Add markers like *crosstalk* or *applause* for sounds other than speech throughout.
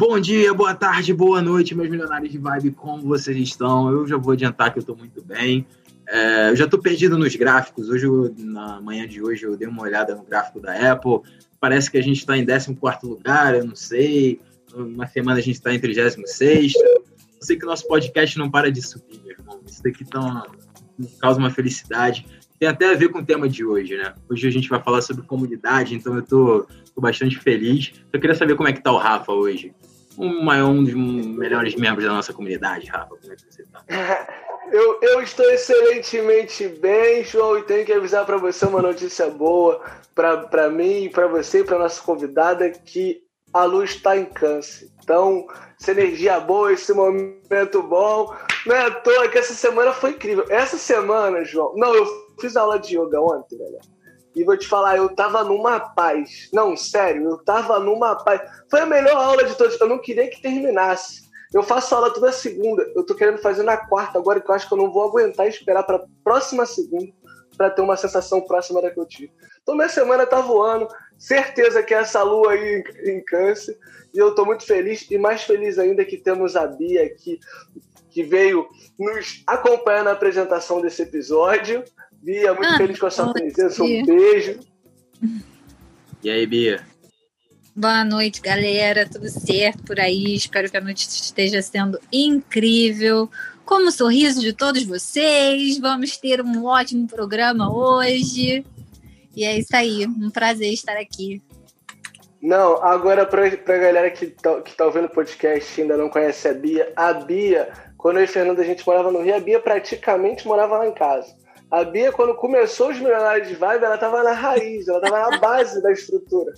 Bom dia, boa tarde, boa noite, meus milionários de vibe, como vocês estão? Eu já vou adiantar que eu estou muito bem. É, eu já estou perdido nos gráficos. Hoje, na manhã de hoje, eu dei uma olhada no gráfico da Apple. Parece que a gente está em 14 lugar, eu não sei. Uma semana a gente está em 36. Eu sei que o nosso podcast não para de subir, meu irmão. Isso daqui tá causa uma felicidade. Tem até a ver com o tema de hoje, né? Hoje a gente vai falar sobre comunidade, então eu tô, tô bastante feliz. Eu queria saber como é que tá o Rafa hoje um, um dos melhores membros da nossa comunidade, Rafa. Como é que você está? *laughs* Eu, eu estou excelentemente bem, João, e tenho que avisar para você uma notícia boa para mim, para você e para nossa convidada que a luz está em câncer. Então, essa energia boa, esse momento bom. Não é à toa que essa semana foi incrível. Essa semana, João. Não, eu fiz aula de yoga ontem, galera. E vou te falar, eu tava numa paz. Não, sério, eu tava numa paz. Foi a melhor aula de todas. Eu não queria que terminasse. Eu faço aula toda segunda. Eu tô querendo fazer na quarta agora, que eu acho que eu não vou aguentar esperar pra próxima segunda para ter uma sensação próxima da que eu tive. Então, minha semana tá voando. Certeza que é essa lua aí em, em câncer. E eu tô muito feliz. E mais feliz ainda que temos a Bia aqui, que veio nos acompanhar na apresentação desse episódio. Bia, muito ah, feliz com a sua presença. Um beijo. E aí, Bia? Boa noite, galera. Tudo certo por aí? Espero que a noite esteja sendo incrível. Como o sorriso de todos vocês, vamos ter um ótimo programa hoje. E é isso aí, um prazer estar aqui. Não, agora para a galera que tá, que tá ouvindo o podcast e ainda não conhece a Bia, a Bia, quando eu e Fernando a gente morava no Rio, a Bia praticamente morava lá em casa. A Bia, quando começou os Milionários de Vibe, ela estava na raiz, ela estava na base da estrutura.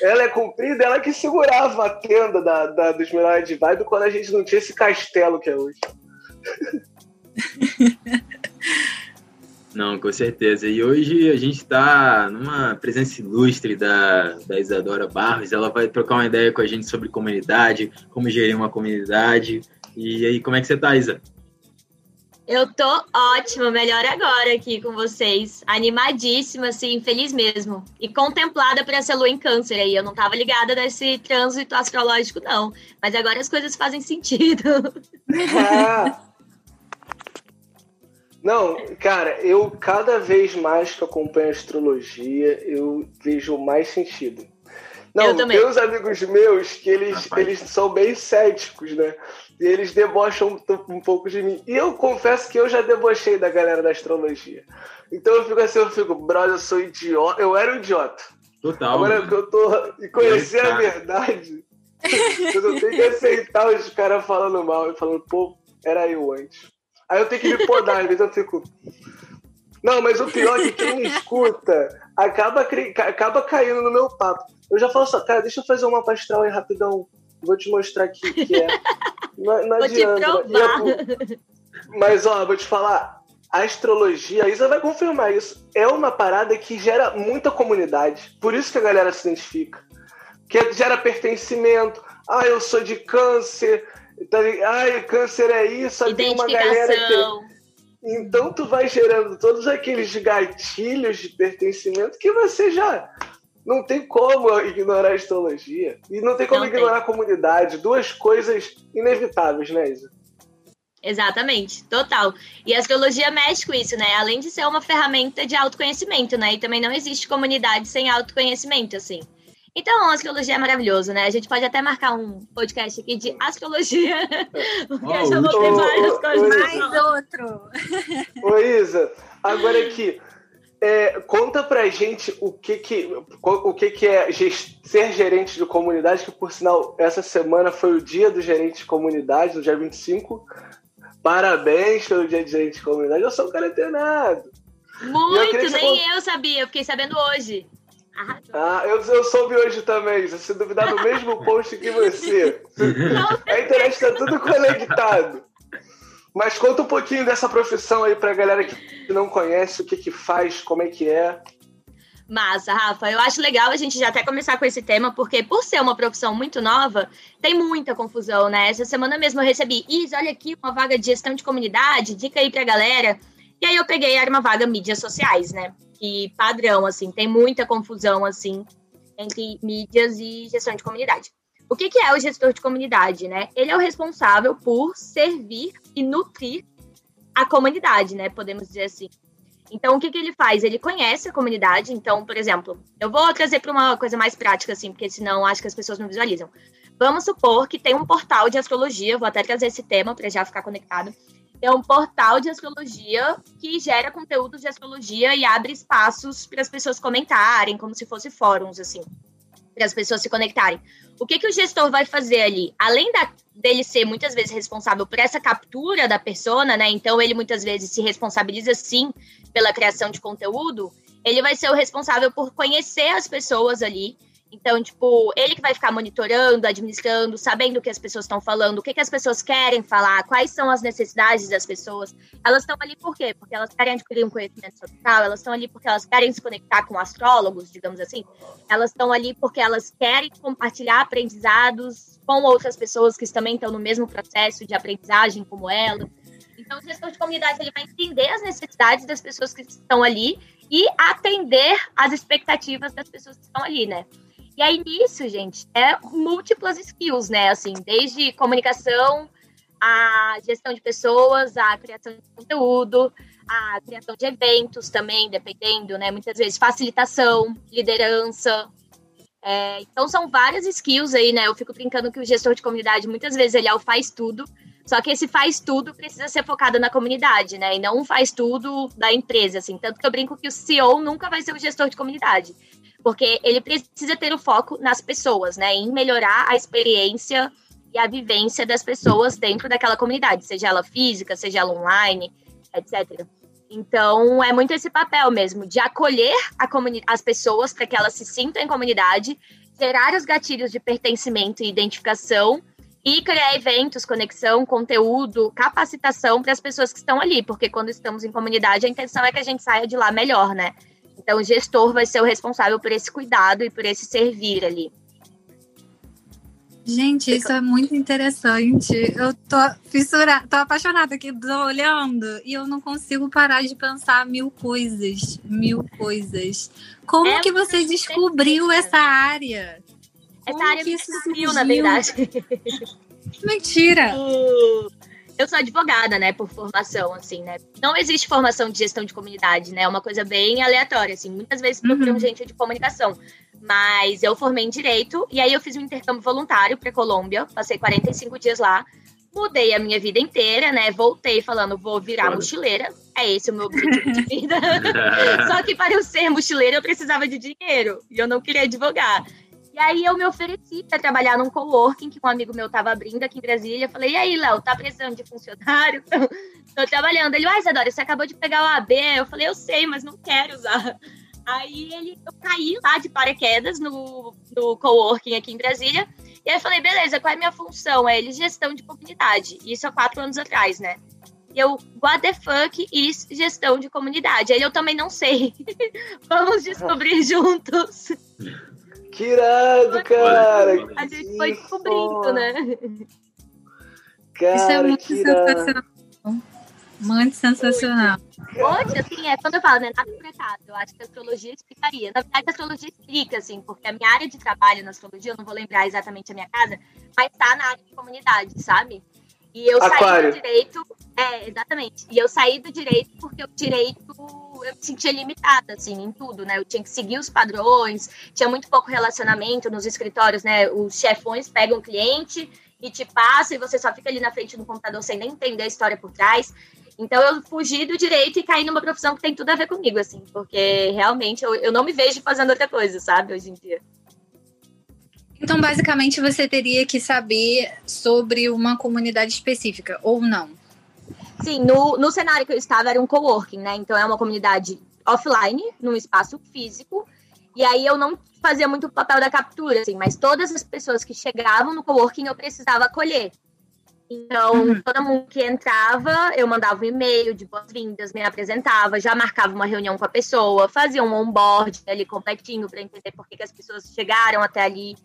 Ela é comprida, ela que segurava a tenda da, da, dos Milionários de Vibe quando a gente não tinha esse castelo que é hoje. *laughs* Não, com certeza. E hoje a gente está numa presença ilustre da, da Isadora Barros. Ela vai trocar uma ideia com a gente sobre comunidade, como gerir uma comunidade. E aí, como é que você está, Isa? Eu tô ótima, melhor agora aqui com vocês. Animadíssima, assim, feliz mesmo. E contemplada por essa lua em câncer aí. Eu não tava ligada nesse trânsito astrológico, não. Mas agora as coisas fazem sentido. É. *laughs* Não, cara, eu cada vez mais que acompanho a astrologia, eu vejo mais sentido. Não, eu também. meus amigos meus, que eles, eles são bem céticos, né? E eles debocham um, um pouco de mim. E eu confesso que eu já debochei da galera da astrologia. Então eu fico assim, eu fico, brother, eu sou idiota. Eu era um idiota. Total. Agora que eu tô. E conhecer a verdade, eu tenho que aceitar os caras falando mal e falando, pô, era eu antes. Aí eu tenho que me podar, às vezes eu fico. Não, mas o pior é que quem me escuta acaba, acaba caindo no meu papo. Eu já falo só, cara, deixa eu fazer uma pastral aí rapidão. Vou te mostrar aqui que é. *laughs* Não, não adianta. Mas, ó, vou te falar. A astrologia, a Isa vai confirmar isso. É uma parada que gera muita comunidade. Por isso que a galera se identifica. Que gera pertencimento. Ah, eu sou de câncer. Tá Ai, câncer é isso. Aí tem uma galera que. Então tu vai gerando todos aqueles gatilhos de pertencimento que você já não tem como ignorar a astrologia. E não tem como não ignorar tem. a comunidade. Duas coisas inevitáveis, né, Isa? Exatamente, total. E a astrologia mexe com isso, né? Além de ser uma ferramenta de autoconhecimento, né? E também não existe comunidade sem autoconhecimento, assim. Então, a astrologia é maravilhoso, né? A gente pode até marcar um podcast aqui de astrologia, *laughs* porque oh, eu já vou ter várias coisas. Mais outro. Ô, Isa, agora aqui, é, conta pra gente o que que, o que, que é ser gerente de comunidade, que por sinal, essa semana foi o dia do gerente de comunidade, no dia 25. Parabéns pelo dia de gerente de comunidade. Eu sou um cara treinado. Muito, eu nem eu sabia, eu fiquei sabendo hoje. Ah, eu, eu soube hoje também, se duvidar do mesmo post que você. *laughs* a internet está tudo conectado. Mas conta um pouquinho dessa profissão aí pra galera que não conhece, o que que faz, como é que é. Massa, Rafa. Eu acho legal a gente já até começar com esse tema, porque por ser uma profissão muito nova, tem muita confusão, né? Essa semana mesmo eu recebi, Isa, olha aqui, uma vaga de gestão de comunidade, dica aí pra galera. E aí eu peguei, era uma vaga mídias sociais, né? Que padrão, assim, tem muita confusão, assim, entre mídias e gestão de comunidade. O que, que é o gestor de comunidade, né? Ele é o responsável por servir e nutrir a comunidade, né? Podemos dizer assim. Então, o que, que ele faz? Ele conhece a comunidade. Então, por exemplo, eu vou trazer para uma coisa mais prática, assim, porque senão acho que as pessoas não visualizam. Vamos supor que tem um portal de astrologia, vou até trazer esse tema para já ficar conectado. É um portal de astrologia que gera conteúdos de astrologia e abre espaços para as pessoas comentarem, como se fosse fóruns, assim, as pessoas se conectarem. O que, que o gestor vai fazer ali? Além da, dele ser muitas vezes responsável por essa captura da persona, né? Então ele muitas vezes se responsabiliza sim pela criação de conteúdo, ele vai ser o responsável por conhecer as pessoas ali então, tipo, ele que vai ficar monitorando, administrando, sabendo o que as pessoas estão falando, o que, que as pessoas querem falar, quais são as necessidades das pessoas. Elas estão ali por quê? Porque elas querem adquirir um conhecimento social, elas estão ali porque elas querem se conectar com astrólogos, digamos assim. Elas estão ali porque elas querem compartilhar aprendizados com outras pessoas que também estão no mesmo processo de aprendizagem como ela. Então, o gestor de comunidade ele vai entender as necessidades das pessoas que estão ali e atender às expectativas das pessoas que estão ali, né? E aí, nisso, gente, é múltiplas skills, né? Assim, desde comunicação, a gestão de pessoas, a criação de conteúdo, a criação de eventos também, dependendo, né? Muitas vezes facilitação, liderança. É, então são várias skills aí, né? Eu fico brincando que o gestor de comunidade muitas vezes ele é o faz tudo, só que esse faz tudo precisa ser focado na comunidade, né? E não faz tudo da empresa, assim. Tanto que eu brinco que o CEO nunca vai ser o gestor de comunidade porque ele precisa ter o foco nas pessoas, né? Em melhorar a experiência e a vivência das pessoas dentro daquela comunidade, seja ela física, seja ela online, etc. Então, é muito esse papel mesmo, de acolher as pessoas para que elas se sintam em comunidade, gerar os gatilhos de pertencimento e identificação e criar eventos, conexão, conteúdo, capacitação para as pessoas que estão ali, porque quando estamos em comunidade, a intenção é que a gente saia de lá melhor, né? Então, o gestor vai ser o responsável por esse cuidado e por esse servir ali. Gente, isso é muito interessante. Eu tô fissurada, tô apaixonada aqui, tô olhando e eu não consigo parar de pensar mil coisas, mil coisas. Como é que você descobriu essa área? Essa Como área que surgiu, na verdade. Mentira! *laughs* eu sou advogada, né, por formação, assim, né? Não existe formação de gestão de comunidade, né? É uma coisa bem aleatória, assim. Muitas vezes procuram uhum. gente de comunicação. Mas eu formei em direito e aí eu fiz um intercâmbio voluntário para Colômbia, passei 45 dias lá. Mudei a minha vida inteira, né? Voltei falando, vou virar mochileira. É esse o meu objetivo de vida. *laughs* Só que para eu ser mochileira, eu precisava de dinheiro. E eu não queria advogar. E aí eu me ofereci para trabalhar num coworking que um amigo meu estava abrindo aqui em Brasília. Falei, e aí, Léo, tá precisando de funcionário? *laughs* Tô trabalhando. Ele, ai, Isadora, você acabou de pegar o AB. Eu falei, eu sei, mas não quero usar. Aí ele, eu caí lá de paraquedas no, no coworking aqui em Brasília. E aí eu falei, beleza, qual é a minha função? É ele gestão de comunidade. Isso há quatro anos atrás, né? E eu, what the fuck is gestão de comunidade? Aí eu também não sei. *laughs* Vamos descobrir juntos. *laughs* Que irado, cara! A gente foi descobrindo, né? Cara, Isso é muito sensacional. Muito sensacional. Hoje, assim, é quando eu falo, né? Nada por acaso. Eu acho que a astrologia explicaria. Na verdade, a astrologia explica, assim, porque a minha área de trabalho na astrologia, eu não vou lembrar exatamente a minha casa, mas tá na área de comunidade, sabe? E eu Aquário. saí do direito. É, exatamente. E eu saí do direito porque o direito eu me sentia limitada, assim, em tudo, né? Eu tinha que seguir os padrões, tinha muito pouco relacionamento nos escritórios, né? Os chefões pegam o cliente e te passam e você só fica ali na frente do computador sem nem entender a história por trás. Então eu fugi do direito e caí numa profissão que tem tudo a ver comigo, assim, porque realmente eu, eu não me vejo fazendo outra coisa, sabe, hoje em dia. Então, basicamente, você teria que saber sobre uma comunidade específica, ou não? Sim, no, no cenário que eu estava era um coworking, né? Então é uma comunidade offline, num espaço físico. E aí eu não fazia muito o papel da captura, assim, mas todas as pessoas que chegavam no coworking eu precisava acolher. Então, uhum. todo mundo que entrava, eu mandava um e-mail de boas-vindas, me apresentava, já marcava uma reunião com a pessoa, fazia um onboard ali completinho para entender por que, que as pessoas chegaram até ali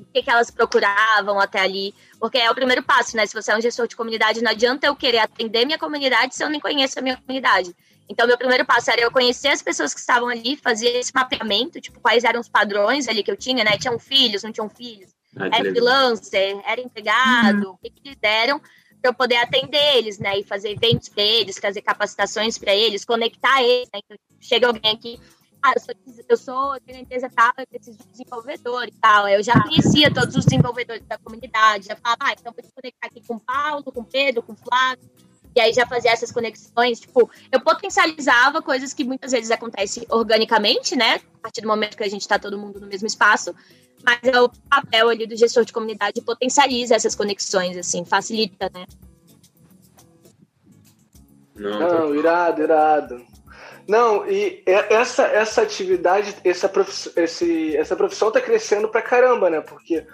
o que, que elas procuravam até ali, porque é o primeiro passo, né? Se você é um gestor de comunidade, não adianta eu querer atender minha comunidade se eu nem conheço a minha comunidade. Então, meu primeiro passo era eu conhecer as pessoas que estavam ali, fazer esse mapeamento, tipo, quais eram os padrões ali que eu tinha, né? Tinham filhos, não tinham filhos? ah, era freelancer, era empregado, uhum. o que, que eles deram para eu poder atender eles, né? E fazer eventos para eles, fazer capacitações para eles, conectar eles. Né? Então, chega alguém aqui, ah, eu sou, eu sou tenho empresa tal, eu preciso de desenvolvedor e tal. Eu já conhecia todos os desenvolvedores da comunidade, já falava, ah, então vou te conectar aqui com o Paulo, com o Pedro, com o Flávio. E aí já fazia essas conexões, tipo, eu potencializava coisas que muitas vezes acontecem organicamente, né? A partir do momento que a gente está todo mundo no mesmo espaço. Mas é o papel ali do gestor de comunidade potencializa essas conexões, assim, facilita, né? Não, Não irado, irado. Não, e essa, essa atividade, essa profissão, esse, essa profissão tá crescendo pra caramba, né? Porque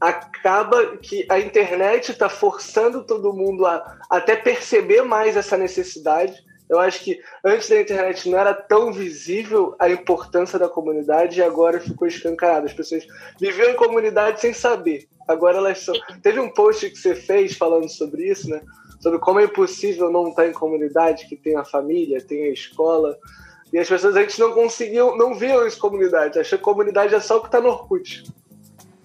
acaba que a internet está forçando todo mundo a até perceber mais essa necessidade. Eu acho que antes da internet não era tão visível a importância da comunidade e agora ficou escancarado. As pessoas viviam em comunidade sem saber. Agora elas são. Teve um post que você fez falando sobre isso, né? Sobre como é impossível não estar em comunidade, que tem a família, tem a escola. E as pessoas a gente não conseguiu, não viam isso comunidade. Achou que comunidade é só o que está no Orkut.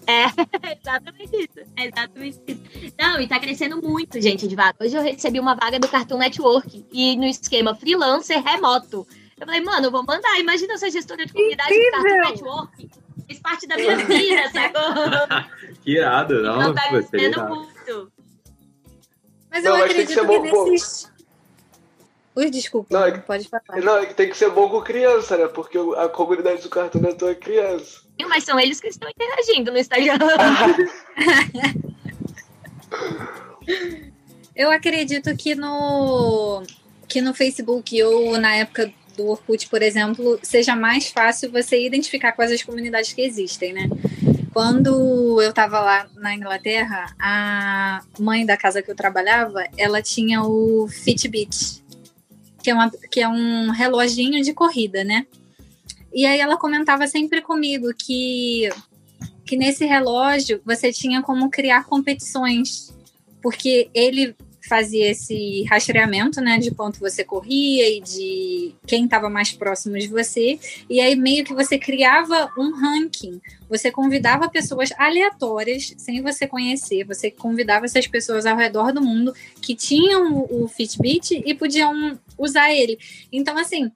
É, *laughs* exatamente isso. É exatamente isso. Não, e tá crescendo muito, gente, de vaga. Hoje eu recebi uma vaga do Cartoon Network e no esquema freelancer remoto. Eu falei, mano, eu vou mandar. Imagina essa gestora de comunidade do Cartoon Network. Fez parte da minha vida, sacou? *laughs* que irado, não? Então tá crescendo muito. Mas eu não, acredito que, que nesses... Ui, desculpa, não, é pode falar. Não, é que tem que ser bom com criança, né? Porque a comunidade do Cartoon Network é criança. Mas são eles que estão interagindo no Instagram. *laughs* Eu acredito que no, que no Facebook ou na época do Orkut, por exemplo, seja mais fácil você identificar quais as comunidades que existem, né? Quando eu estava lá na Inglaterra, a mãe da casa que eu trabalhava, ela tinha o Fitbit, que é, uma, que é um reloginho de corrida, né? E aí ela comentava sempre comigo que, que nesse relógio você tinha como criar competições, porque ele fazia esse rastreamento, né, de quanto você corria e de quem estava mais próximo de você, e aí meio que você criava um ranking. Você convidava pessoas aleatórias, sem você conhecer, você convidava essas pessoas ao redor do mundo que tinham o Fitbit e podiam usar ele. Então, assim,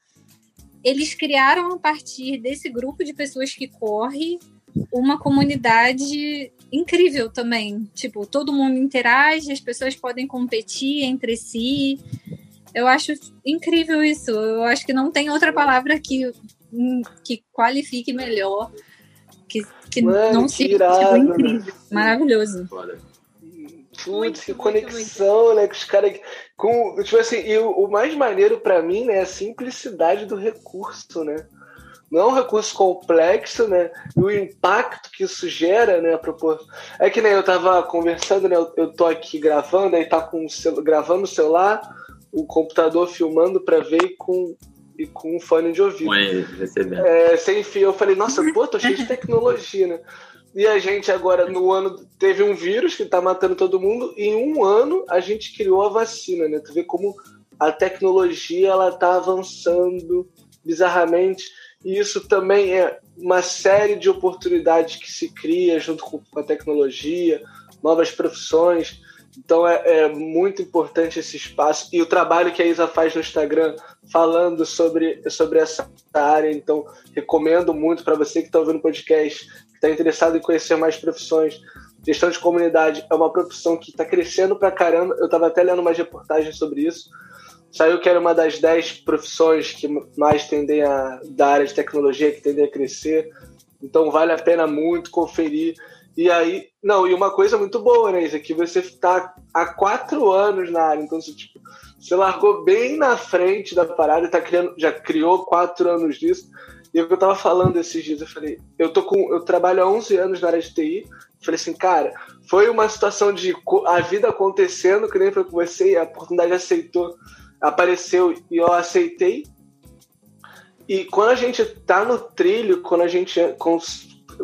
eles criaram a partir desse grupo de pessoas que corre uma comunidade incrível também. Tipo, todo mundo interage, as pessoas podem competir entre si. Eu acho incrível isso. Eu acho que não tem outra palavra que, que qualifique melhor, que, que Mano, não seja tipo, incrível, maravilhoso. Putz, que conexão, muito. né? Com os caras. Com, tipo assim, e o, o mais maneiro para mim, né, é a simplicidade do recurso, né? Não é um recurso complexo, né? E o impacto que isso gera, né? A propor... É que nem eu tava conversando, né? Eu, eu tô aqui gravando, aí tá com o cel... gravando o celular, o computador filmando para ver e com e com um fone de ouvido. É, sem fio. Eu falei, nossa, pô, tô cheio de tecnologia, né? E a gente agora, no ano, teve um vírus que está matando todo mundo, e em um ano a gente criou a vacina, né? Tu vê como a tecnologia ela está avançando bizarramente, e isso também é uma série de oportunidades que se cria junto com a tecnologia, novas profissões. Então é, é, muito importante esse espaço e o trabalho que a Isa faz no Instagram falando sobre, sobre essa área. Então recomendo muito para você que está ouvindo o podcast está interessado em conhecer mais profissões. Gestão de comunidade é uma profissão que está crescendo pra caramba. Eu estava até lendo umas reportagens sobre isso. Saiu que era uma das 10 profissões que mais tendem a, da área de tecnologia, que tendem a crescer. Então vale a pena muito conferir. E aí, não, e uma coisa muito boa, né, Isa, que você está há quatro anos na área, então você, tipo, você largou bem na frente da parada, tá criando, já criou quatro anos disso. E eu tava falando esses dias, eu falei, eu tô com. Eu trabalho há 11 anos na área de TI. Falei assim, cara, foi uma situação de a vida acontecendo, que nem foi com você, e a oportunidade aceitou, apareceu e eu aceitei. E quando a gente tá no trilho, quando a gente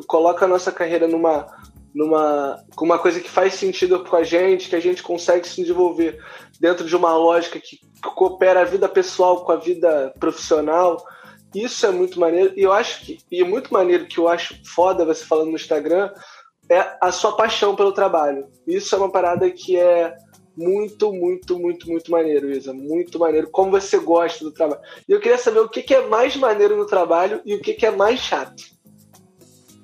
coloca a nossa carreira numa, numa com uma coisa que faz sentido com a gente, que a gente consegue se desenvolver dentro de uma lógica que coopera a vida pessoal com a vida profissional, isso é muito maneiro. E eu acho que. E muito maneiro que eu acho foda você falando no Instagram, é a sua paixão pelo trabalho. Isso é uma parada que é muito, muito, muito, muito maneiro, Isa. Muito maneiro. Como você gosta do trabalho. E eu queria saber o que, é mais maneiro no trabalho e o que, é mais chato.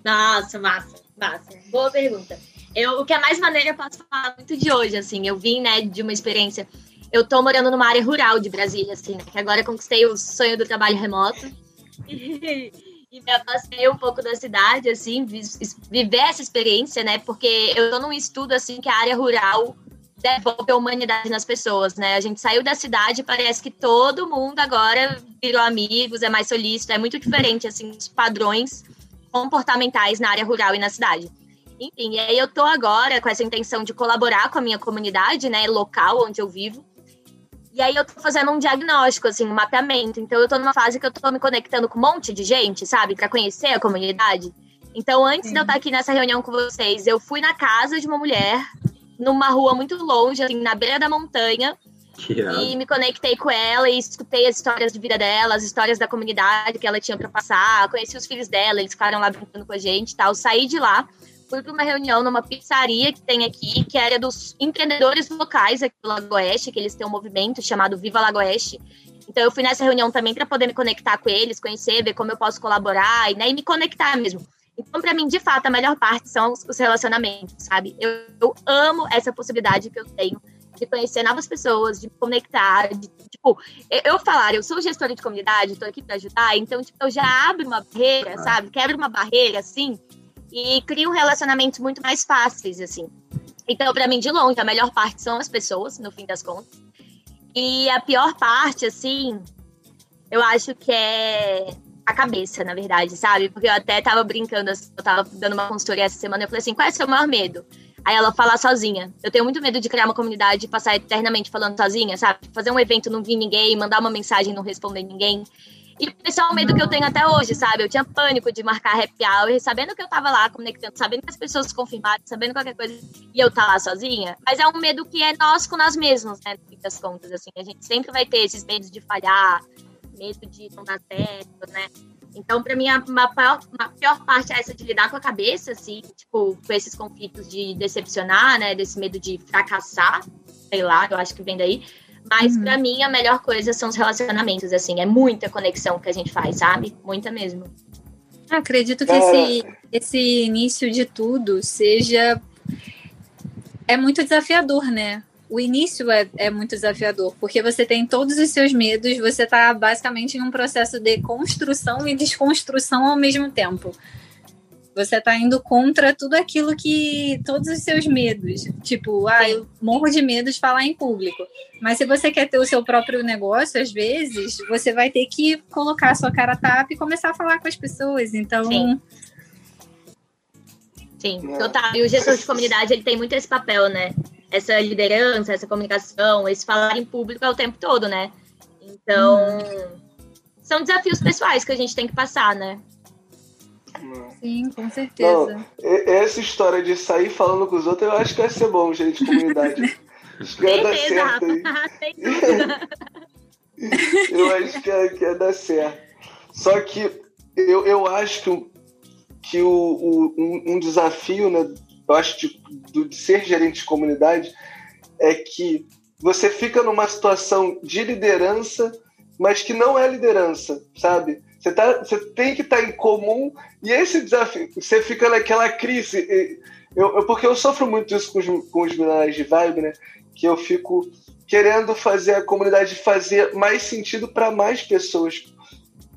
Nossa, massa, massa. Boa pergunta. Eu, o que é mais maneiro, eu posso falar muito de hoje, assim. Eu vim, né, de uma experiência. Eu tô morando numa área rural de Brasília, assim, né, que agora conquistei o sonho do trabalho remoto. *laughs* E, me afastei um pouco da cidade, assim, viver essa experiência, né? Porque eu tô num estudo, assim, que a área rural devolve a humanidade nas pessoas, né? A gente saiu da cidade e parece que todo mundo agora virou amigos, é mais solícito, é muito diferente, assim, os padrões comportamentais na área rural e na cidade. Enfim, e aí eu tô agora com essa intenção de colaborar com a minha comunidade, né, local onde eu vivo. E aí eu tô fazendo um diagnóstico, assim, um mapeamento. Então eu tô numa fase que eu tô me conectando com um monte de gente, sabe, para conhecer a comunidade. Então, antes Sim. de eu estar tá aqui nessa reunião com vocês, eu fui na casa de uma mulher, numa rua muito longe, assim, na beira da montanha. E me conectei com ela e escutei as histórias de vida dela, as histórias da comunidade que ela tinha para passar. Conheci os filhos dela, eles ficaram lá brincando com a gente e tal. Saí de lá fui para uma reunião numa pizzaria que tem aqui, que era dos empreendedores locais aqui do Lago Oeste, que eles têm um movimento chamado Viva Lago Oeste. Então eu fui nessa reunião também para poder me conectar com eles, conhecer, ver como eu posso colaborar e, né, e me conectar mesmo. Então, para mim, de fato, a melhor parte são os relacionamentos, sabe? Eu, eu amo essa possibilidade que eu tenho de conhecer novas pessoas, de me conectar, de, tipo, eu falar, eu sou gestora de comunidade, estou aqui para ajudar, então, tipo, eu já abro uma barreira, sabe? Quebro uma barreira, assim, e criam relacionamentos muito mais fáceis, assim. Então, para mim, de longe, a melhor parte são as pessoas, no fim das contas. E a pior parte, assim, eu acho que é a cabeça, na verdade, sabe? Porque eu até tava brincando, assim, eu tava dando uma consultoria essa semana, eu falei assim, qual é o seu maior medo? Aí ela falar sozinha. Eu tenho muito medo de criar uma comunidade e passar eternamente falando sozinha, sabe? Fazer um evento, não vir ninguém, mandar uma mensagem, não responder ninguém. E esse é um medo que eu tenho até hoje, sabe? Eu tinha pânico de marcar happy hour, sabendo que eu tava lá conectando, sabendo que as pessoas confirmaram, sabendo qualquer coisa, e eu tá lá sozinha. Mas é um medo que é nós com nós mesmos, né? No fim das contas, assim. A gente sempre vai ter esses medos de falhar, medo de não dar certo, né? Então, para mim, a, a, a, pior parte é essa de lidar com a cabeça, assim, tipo, com esses conflitos de decepcionar, né? Desse medo de fracassar, sei lá, eu acho que vem daí. Mas uhum. para mim a melhor coisa são os relacionamentos, assim, é muita conexão que a gente faz, sabe? Muita mesmo. acredito que esse, esse início de tudo seja é muito desafiador, né? O início é, é muito desafiador, porque você tem todos os seus medos, você está basicamente em um processo de construção e desconstrução ao mesmo tempo. Você tá indo contra tudo aquilo que. todos os seus medos. Tipo, ah, eu morro de medo de falar em público. Mas se você quer ter o seu próprio negócio, às vezes, você vai ter que colocar a sua cara tapa e começar a falar com as pessoas. Então. Sim. Sim, total. E o gestor de comunidade, ele tem muito esse papel, né? Essa liderança, essa comunicação, esse falar em público é o tempo todo, né? Então, hum. são desafios pessoais que a gente tem que passar, né? Sim, com certeza. Não, essa história de sair falando com os outros, eu acho que vai ser bom, gente, de comunidade. *laughs* acho que vai dar certo aí. *laughs* *laughs* eu acho que ia, que ia dar certo. Só que eu, eu acho que, que o, o um, um, desafio, né, eu acho, de, de ser gerente de comunidade é que você fica numa situação de liderança, mas que não é liderança, sabe? Você, tá, você tem que estar tá em comum e esse desafio, você fica naquela crise. Eu, eu, porque eu sofro muito isso com os, com os milhares de vibe, né? Que eu fico querendo fazer a comunidade fazer mais sentido para mais pessoas.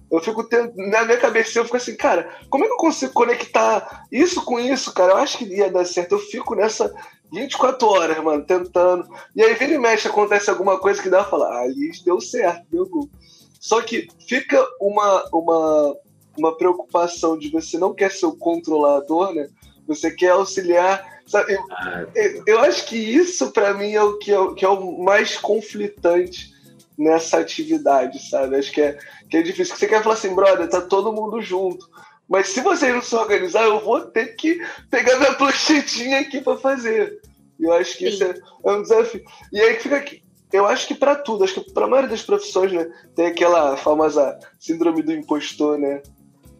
Eu fico tendo, na minha cabeça, eu fico assim, cara, como é que eu consigo conectar isso com isso, cara? Eu acho que ia dar certo. Eu fico nessa 24 horas, mano, tentando. E aí, vira e mexe, acontece alguma coisa que dá pra falar, ah, deu certo, deu gol. Só que fica uma, uma, uma preocupação de você não quer ser o controlador, né? Você quer auxiliar. Sabe? Eu, ah, eu, eu acho que isso, para mim, é o que, é, que é o mais conflitante nessa atividade, sabe? Acho que é, que é difícil. Você quer falar assim, brother, tá todo mundo junto. Mas se vocês não se organizar, eu vou ter que pegar minha *laughs* planchetinha aqui para fazer. E eu acho que Sim. isso é, é, um desafio. E aí fica aqui eu acho que para tudo, acho que para a maioria das profissões, né, tem aquela famosa síndrome do impostor, né?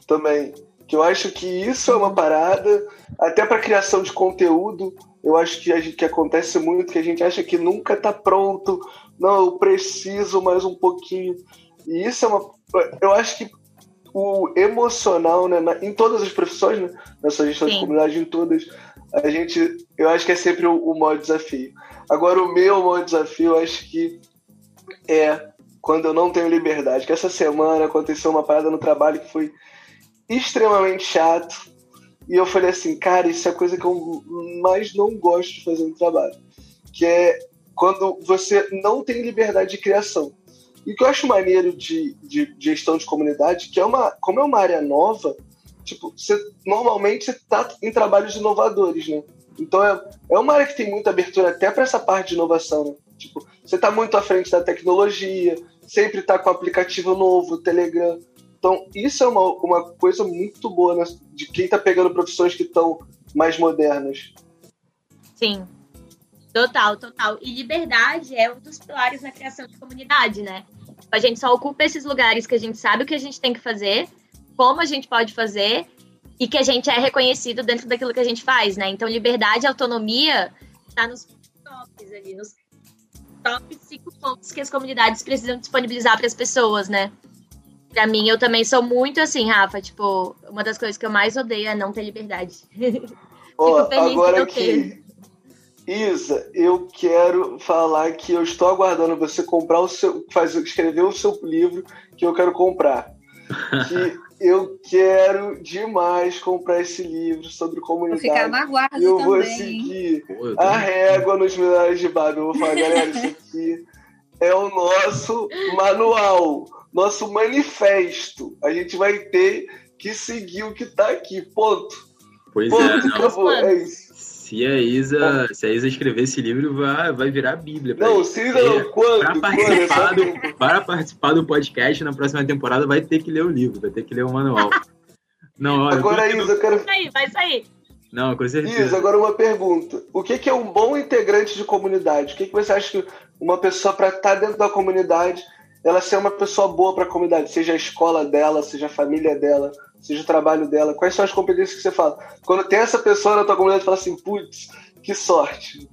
Também. Que eu acho que isso é uma parada, até para criação de conteúdo, eu acho que, a gente, que acontece muito, que a gente acha que nunca está pronto, não, eu preciso mais um pouquinho. E isso é uma. Eu acho que o emocional, né, em todas as profissões, né, nessa gestão Sim. de comunidade, em todas, a gente, eu acho que é sempre o, o maior desafio. Agora, o meu maior desafio, eu acho que é quando eu não tenho liberdade. Que essa semana aconteceu uma parada no trabalho que foi extremamente chato. E eu falei assim, cara, isso é a coisa que eu mais não gosto de fazer no trabalho. Que é quando você não tem liberdade de criação. E o que eu acho maneiro de, de, gestão de comunidade, que é uma, como é uma área nova, tipo, você, normalmente você está em trabalhos inovadores, né? Então é, é uma área que tem muita abertura até para essa parte de inovação, né? Tipo, você está muito à frente da tecnologia, sempre está com aplicativo novo, Telegram. Então, isso é uma, uma coisa muito boa né, de quem está pegando profissões que estão mais modernas. Sim, total, total. E liberdade é um dos pilares na criação de comunidade, né? A gente só ocupa esses lugares que a gente sabe o que a gente tem que fazer, como a gente pode fazer e que a gente é reconhecido dentro daquilo que a gente faz, né? Então, liberdade e autonomia está nos tops ali, nos top cinco pontos que as comunidades precisam disponibilizar para as pessoas, né? Pra mim, eu também sou muito assim, Rafa. Tipo, uma das coisas que eu mais odeio é não ter liberdade. *laughs* Oh, agora que. Isa, eu quero falar que eu estou aguardando você comprar o seu. Fazer, escrever o seu livro que eu quero comprar. *laughs* Que eu quero demais comprar esse livro sobre comunidade. Vou ficar na guarda eu também. vou seguir a régua nos milhares de bar. Eu vou falar, galera, isso aqui é o nosso manual, nosso manifesto. A gente vai ter que seguir o que está aqui. Ponto. Pois Ponto, é. Acabou. É isso. Se a Isa, se a Isa escrever esse livro, vai, vai virar a Bíblia. Não, se Isa não, quando? Para participar, do, para participar do podcast na próxima temporada, vai ter que ler o livro, vai ter que ler o manual. Não, olha, agora, Isa, eu quero. Vai sair, vai sair. Não, com certeza. Isa, agora uma pergunta. O que é um bom integrante de comunidade? O que você acha que uma pessoa, para estar tá dentro da comunidade, ela ser uma pessoa boa para a comunidade, seja a escola dela, seja a família dela, seja o trabalho dela? Quais são as competências que você fala? Quando tem essa pessoa na tua comunidade, fala assim, putz, que sorte.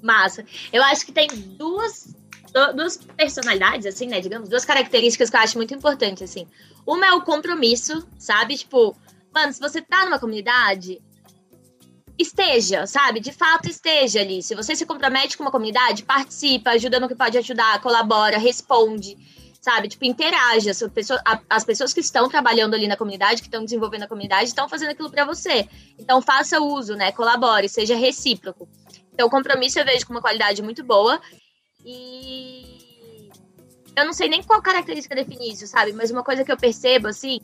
Massa. Eu acho que tem duas, duas personalidades, assim, né? Digamos, duas características que eu acho muito importantes, assim. Uma é o compromisso, sabe? Tipo, mano, se você tá numa comunidade, esteja, sabe? De fato, esteja ali. Se você se compromete com uma comunidade, participa, ajuda no que pode ajudar, colabora, responde sabe? Tipo, interaja. As pessoas, as pessoas que estão trabalhando ali na comunidade, que estão desenvolvendo a comunidade, estão fazendo aquilo para você. Então, faça uso, né? Colabore, seja recíproco. Então, o compromisso eu vejo com uma qualidade muito boa. E eu não sei nem qual característica definir isso, sabe? Mas uma coisa que eu percebo, assim,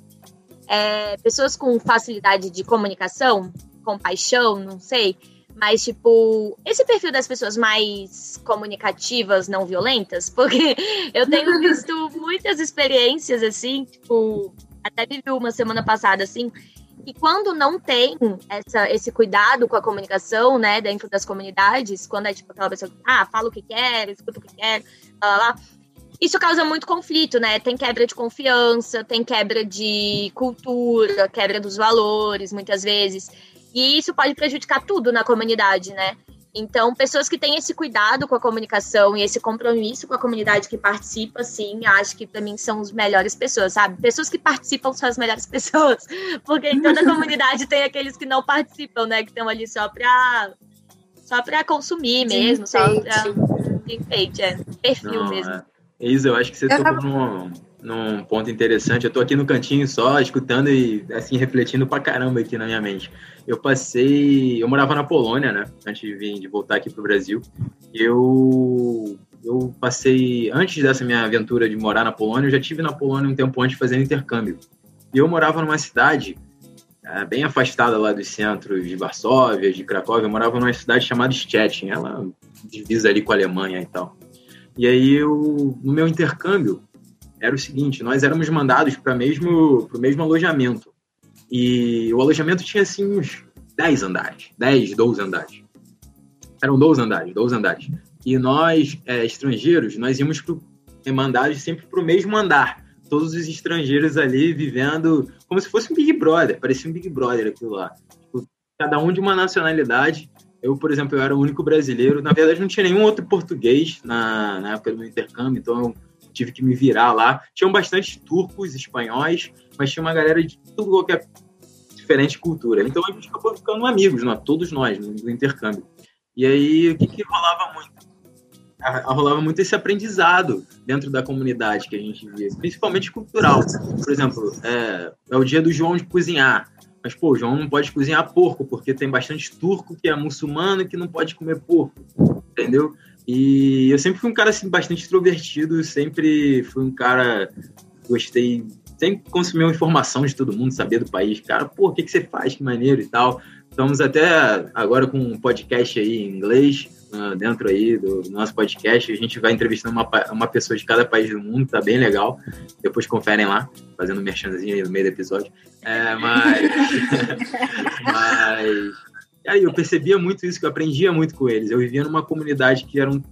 é pessoas com facilidade de comunicação, compaixão, não sei, mas, tipo, esse perfil das pessoas mais comunicativas, não violentas, *laughs* porque eu tenho *laughs* visto muitas experiências, assim, tipo, até vivi uma semana passada, assim, e quando não tem essa, esse cuidado com a comunicação, né, dentro das comunidades, quando é tipo aquela pessoa que, ah, fala o que quer, escuta o que quer, lá, lá, lá, isso causa muito conflito, né? Tem quebra de confiança, tem quebra de cultura, quebra dos valores, muitas vezes. E isso pode prejudicar tudo na comunidade, né? Então, pessoas que têm esse cuidado com a comunicação e esse compromisso com a comunidade que participa, sim, acho que para mim são as melhores pessoas, sabe? Pessoas que participam são as melhores *laughs* pessoas, porque em toda comunidade tem aqueles que não participam, né? Que estão ali só para só para consumir mesmo, só para enfeite, é perfil não, mesmo. É. Isa, eu acho que você eu tocou num, num ponto interessante. Eu tô aqui no cantinho só, escutando e assim refletindo pra caramba aqui na minha mente eu passei. Eu morava na Polônia, né? Antes de, vir, de voltar aqui para o Brasil. Eu, eu passei. Antes dessa minha aventura de morar na Polônia, eu já tive na Polônia um tempo antes fazendo intercâmbio. E eu morava numa cidade é, bem afastada lá dos centros de Varsóvia, de Cracóvia. Eu morava numa cidade chamada Stettin. Ela divisa ali com a Alemanha e tal. E aí, eu, no meu intercâmbio, era o seguinte: nós éramos mandados para o mesmo, alojamento e o alojamento tinha, assim, uns 10 andares. 10, 12 andares. Eram 12 andares, 12 andares. E nós, é, estrangeiros, nós íamos pro, mandados sempre para o mesmo andar. todos os estrangeiros ali vivendo como se fosse um Big Brother, parecia um Big Brother aquilo lá. Tipo, cada um de uma nacionalidade. Eu, por exemplo, eu era o único brasileiro. Na verdade, não tinha nenhum outro português na, na época do meu intercâmbio, então tive que me virar lá. Tinham bastante turcos, espanhóis, mas tinha uma galera de tudo qualquer diferente cultura. Então a gente acabou ficando amigos, nós, todos nós, no, intercâmbio. E aí, o que, que rolava muito? rolava muito esse aprendizado dentro da comunidade que a gente via, principalmente cultural. Por exemplo, é, é o dia do João de cozinhar. Mas, pô, o João não pode cozinhar porco, porque tem bastante turco que é muçulmano que não pode comer porco, entendeu? E eu sempre fui um cara, assim, bastante extrovertido, sempre fui um cara... Gostei... Sempre consumi informação de todo mundo, saber do país. Cara, pô, o que, que você faz? Que maneiro e tal. Estamos até agora com um podcast aí em inglês, uh, dentro aí do, do, nosso podcast. A gente vai entrevistando uma, uma pessoa de cada país do mundo, tá bem legal. Depois conferem lá, fazendo um merchanzinho aí no meio do episódio. É, mas. *laughs* mas. Aí eu percebia muito isso, que eu aprendia muito com eles. Eu vivia numa comunidade que eram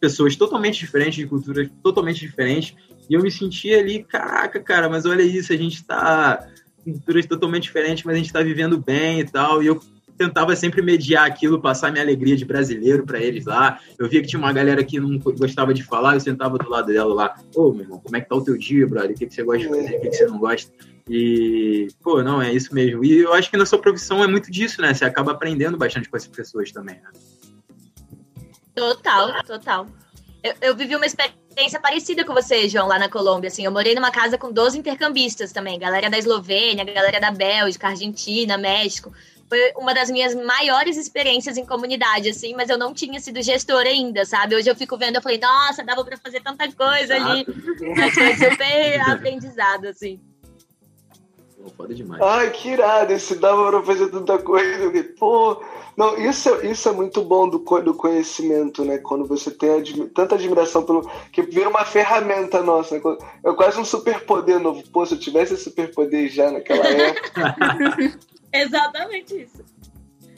pessoas totalmente diferentes, de culturas totalmente diferentes, e eu me sentia ali, caraca, cara, mas olha isso, a gente tá com culturas totalmente diferentes, mas a gente tá vivendo bem e tal, e eu tentava sempre mediar aquilo, passar minha alegria de brasileiro para eles lá. Eu via que tinha uma galera que não gostava de falar, eu sentava do lado dela lá. Ô, meu irmão, como é que tá o teu dia, brother? O que, que você gosta de fazer? O que, que você não gosta? E, pô, não, é isso mesmo. E eu acho que na sua profissão é muito disso, né? Você acaba aprendendo bastante com essas pessoas também, né? Total, total. Eu, eu vivi uma experiência parecida com você, João, lá na Colômbia. Assim, eu morei numa casa com 12 intercambistas também. Galera da Eslovênia, galera da Bélgica, Argentina, México foi uma das minhas maiores experiências em comunidade, assim, mas eu não tinha sido gestora ainda, sabe? Hoje eu fico vendo, eu falei, nossa, dava para fazer tanta coisa Exato. ali. Mas foi super aprendizado, assim. Foda demais. Ai, que irado, esse dava pra fazer tanta coisa. Pô, não, isso, isso é muito bom do, do conhecimento, né? Quando você tem admi tanta admiração pelo. que vira uma ferramenta nossa. Né? É quase um superpoder novo. Pô, se eu tivesse esse superpoder já naquela época. *laughs* Exatamente isso.